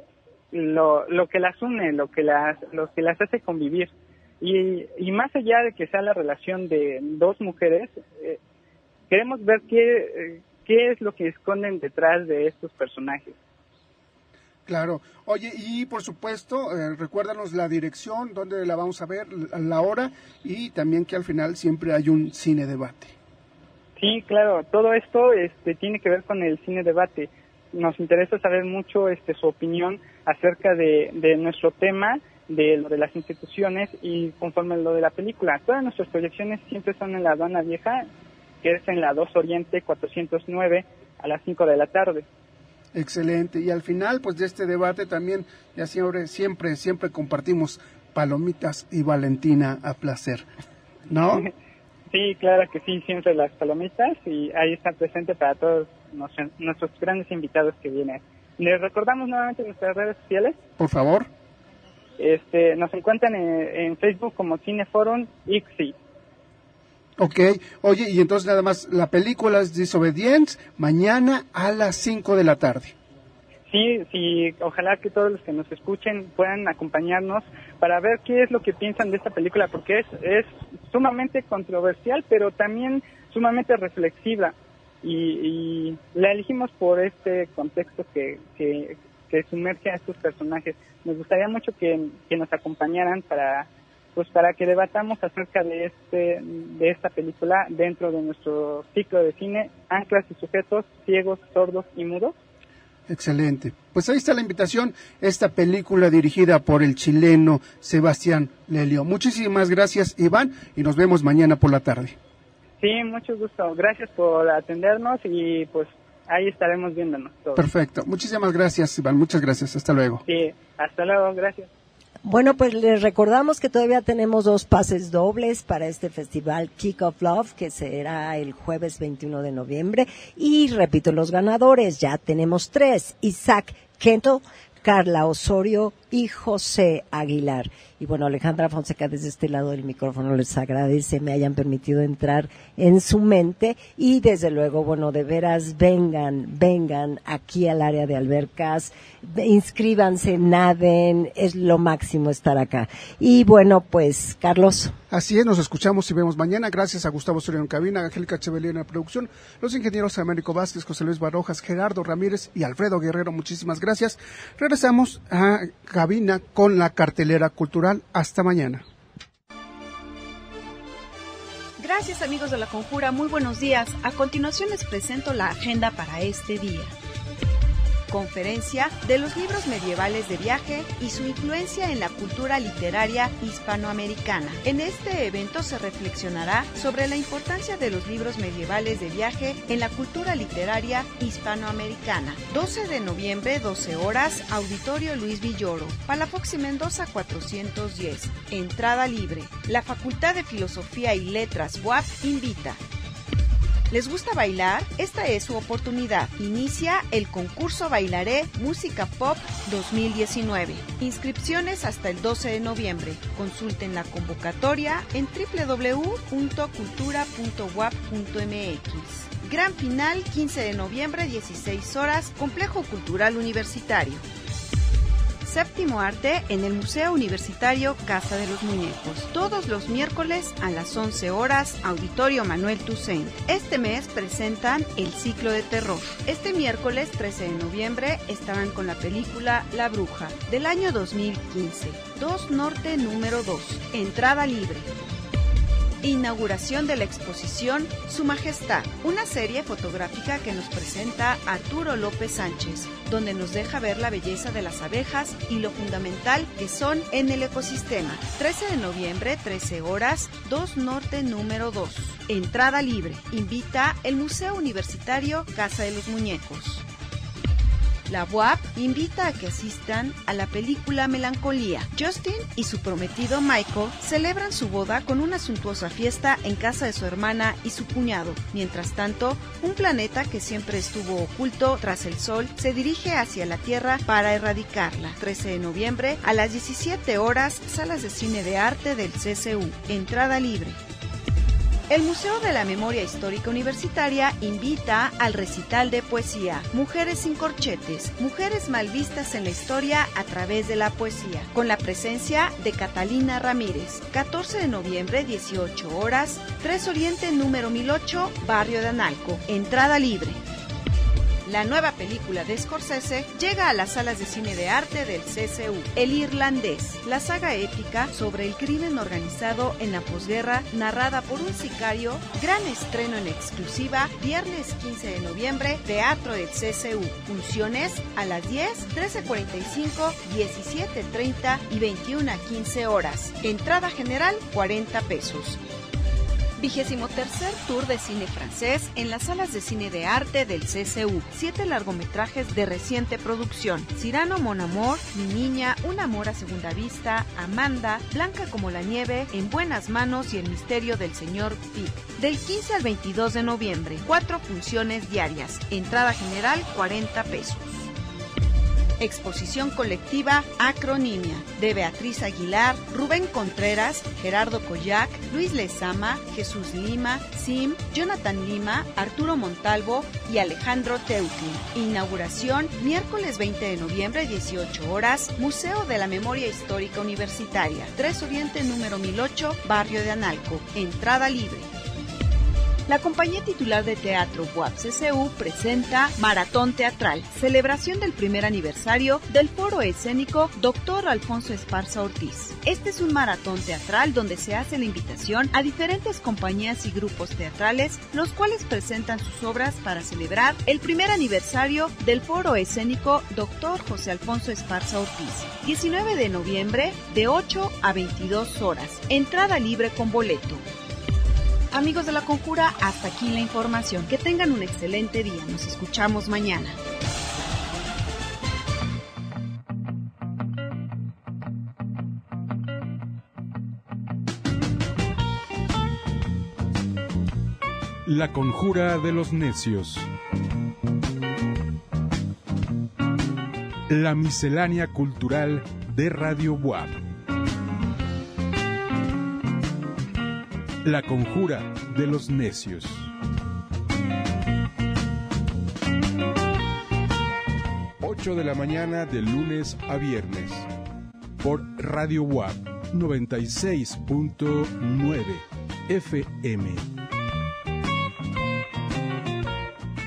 Speaker 17: lo, lo que las une, lo que las, lo que las hace convivir. Y, y más allá de que sea la relación de dos mujeres, eh, queremos ver qué, qué es lo que esconden detrás de estos personajes.
Speaker 2: Claro. Oye, y por supuesto, eh, recuérdanos la dirección, dónde la vamos a ver, la la hora y también que al final siempre hay un cine debate.
Speaker 17: Sí, claro, todo esto este, tiene que ver con el cine debate. Nos interesa saber mucho este, su opinión acerca de, de nuestro tema, de lo de las instituciones y conforme lo de la película. Todas nuestras proyecciones siempre son en la aduana vieja, que es en la 2 Oriente 409 a las 5 de la tarde.
Speaker 2: Excelente. Y al final, pues de este debate también, ya siempre, siempre, siempre compartimos palomitas y Valentina a placer. ¿No?
Speaker 17: Sí, claro que sí, siempre las palomitas y ahí está presente para todos nuestros, nuestros grandes invitados que vienen. Les recordamos nuevamente nuestras redes sociales.
Speaker 2: Por favor.
Speaker 17: Este, nos encuentran en, en Facebook como Cineforum ICSI.
Speaker 2: Ok. Oye, y entonces nada más, la película es Disobedience, mañana a las 5 de la tarde.
Speaker 17: Sí, sí, ojalá que todos los que nos escuchen puedan acompañarnos para ver qué es lo que piensan de esta película, porque es, es sumamente controversial, pero también sumamente reflexiva. Y, y la elegimos por este contexto que, que, que sumerge a estos personajes. Nos gustaría mucho que, que nos acompañaran para pues para que debatamos acerca de este de esta película dentro de nuestro ciclo de cine Anclas y sujetos ciegos, sordos y mudos.
Speaker 2: Excelente. Pues ahí está la invitación, esta película dirigida por el chileno Sebastián Lelio. Muchísimas gracias, Iván, y nos vemos mañana por la tarde.
Speaker 17: Sí, mucho gusto. Gracias por atendernos y pues ahí estaremos viéndonos todos.
Speaker 2: Perfecto. Muchísimas gracias, Iván. Muchas gracias. Hasta luego.
Speaker 17: Sí, hasta luego, gracias.
Speaker 1: Bueno, pues les recordamos que todavía tenemos dos pases dobles para este festival Kick of Love, que será el jueves 21 de noviembre. Y repito los ganadores, ya tenemos tres. Isaac Kento, Carla Osorio y José Aguilar. Y bueno, Alejandra Fonseca desde este lado del micrófono les agradece me hayan permitido entrar en su mente y desde luego, bueno, de veras vengan, vengan aquí al área de albercas, inscríbanse, naden, es lo máximo estar acá. Y bueno, pues Carlos.
Speaker 2: Así es, nos escuchamos y vemos mañana. Gracias a Gustavo Soria en cabina, Angélica Chevalier en la producción, los ingenieros Américo Vázquez, José Luis Barojas, Gerardo Ramírez y Alfredo Guerrero. Muchísimas gracias. Regresamos a con la cartelera cultural. Hasta mañana.
Speaker 18: Gracias amigos de la Conjura, muy buenos días. A continuación les presento la agenda para este día. Conferencia de los libros medievales de viaje y su influencia en la cultura literaria hispanoamericana. En este evento se reflexionará sobre la importancia de los libros medievales de viaje en la cultura literaria hispanoamericana. 12 de noviembre, 12 horas, Auditorio Luis Villoro, Palafox y Mendoza 410. Entrada libre. La Facultad de Filosofía y Letras UAP invita. ¿Les gusta bailar? Esta es su oportunidad. Inicia el concurso Bailaré Música Pop 2019. Inscripciones hasta el 12 de noviembre. Consulten la convocatoria en www.cultura.wap.mx. Gran final 15 de noviembre 16 horas Complejo Cultural Universitario. Séptimo Arte en el Museo Universitario Casa de los Muñecos. Todos los miércoles a las 11 horas, Auditorio Manuel Toussaint. Este mes presentan el ciclo de terror. Este miércoles 13 de noviembre estarán con la película La Bruja del año 2015. 2 Norte número 2. Entrada libre. Inauguración de la exposición Su Majestad, una serie fotográfica que nos presenta Arturo López Sánchez, donde nos deja ver la belleza de las abejas y lo fundamental que son en el ecosistema. 13 de noviembre, 13 horas, 2 Norte número 2. Entrada libre. Invita el Museo Universitario Casa de los Muñecos. La UAP invita a que asistan a la película Melancolía. Justin y su prometido Michael celebran su boda con una suntuosa fiesta en casa de su hermana y su cuñado. Mientras tanto, un planeta que siempre estuvo oculto tras el Sol se dirige hacia la Tierra para erradicarla. 13 de noviembre a las 17 horas, salas de cine de arte del CCU. Entrada libre. El Museo de la Memoria Histórica Universitaria invita al recital de poesía Mujeres sin corchetes, mujeres mal vistas en la historia a través de la poesía, con la presencia de Catalina Ramírez. 14 de noviembre, 18 horas, 3 Oriente número 1008, Barrio de Analco. Entrada libre. La nueva película de Scorsese llega a las salas de cine de arte del CCU, El Irlandés, la saga épica sobre el crimen organizado en la posguerra, narrada por un sicario, gran estreno en exclusiva, viernes 15 de noviembre, Teatro del CCU, funciones a las 10, 13.45, 17.30 y 21 a 15 horas, entrada general 40 pesos. Vigésimo tercer Tour de Cine Francés en las salas de cine de arte del CCU. Siete largometrajes de reciente producción. Cirano Mon Amor, Mi Niña, Un Amor a Segunda Vista, Amanda, Blanca como la Nieve, En Buenas Manos y El Misterio del Señor Pic. Del 15 al 22 de noviembre. Cuatro funciones diarias. Entrada general 40 pesos. Exposición colectiva Acronimia de Beatriz Aguilar, Rubén Contreras, Gerardo Coyac, Luis Lezama, Jesús Lima, Sim, Jonathan Lima, Arturo Montalvo y Alejandro Teutlin. Inauguración miércoles 20 de noviembre 18 horas, Museo de la Memoria Histórica Universitaria, 3 Oriente número 1008, Barrio de Analco. Entrada libre. La compañía titular de teatro WAP CCU presenta Maratón Teatral, celebración del primer aniversario del foro escénico Dr. Alfonso Esparza Ortiz. Este es un maratón teatral donde se hace la invitación a diferentes compañías y grupos teatrales, los cuales presentan sus obras para celebrar el primer aniversario del foro escénico Dr. José Alfonso Esparza Ortiz. 19 de noviembre de 8 a 22 horas. Entrada libre con boleto. Amigos de la Conjura, hasta aquí la información. Que tengan un excelente día. Nos escuchamos mañana.
Speaker 3: La conjura de los necios. La miscelánea cultural de Radio Buap. La conjura de los necios. Ocho de la mañana de lunes a viernes. Por Radio WAP 96.9 FM.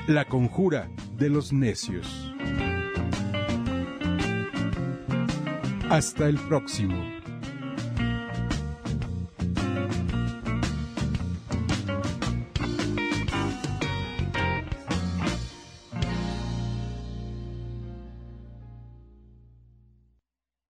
Speaker 3: La conjura de los necios. Hasta el próximo.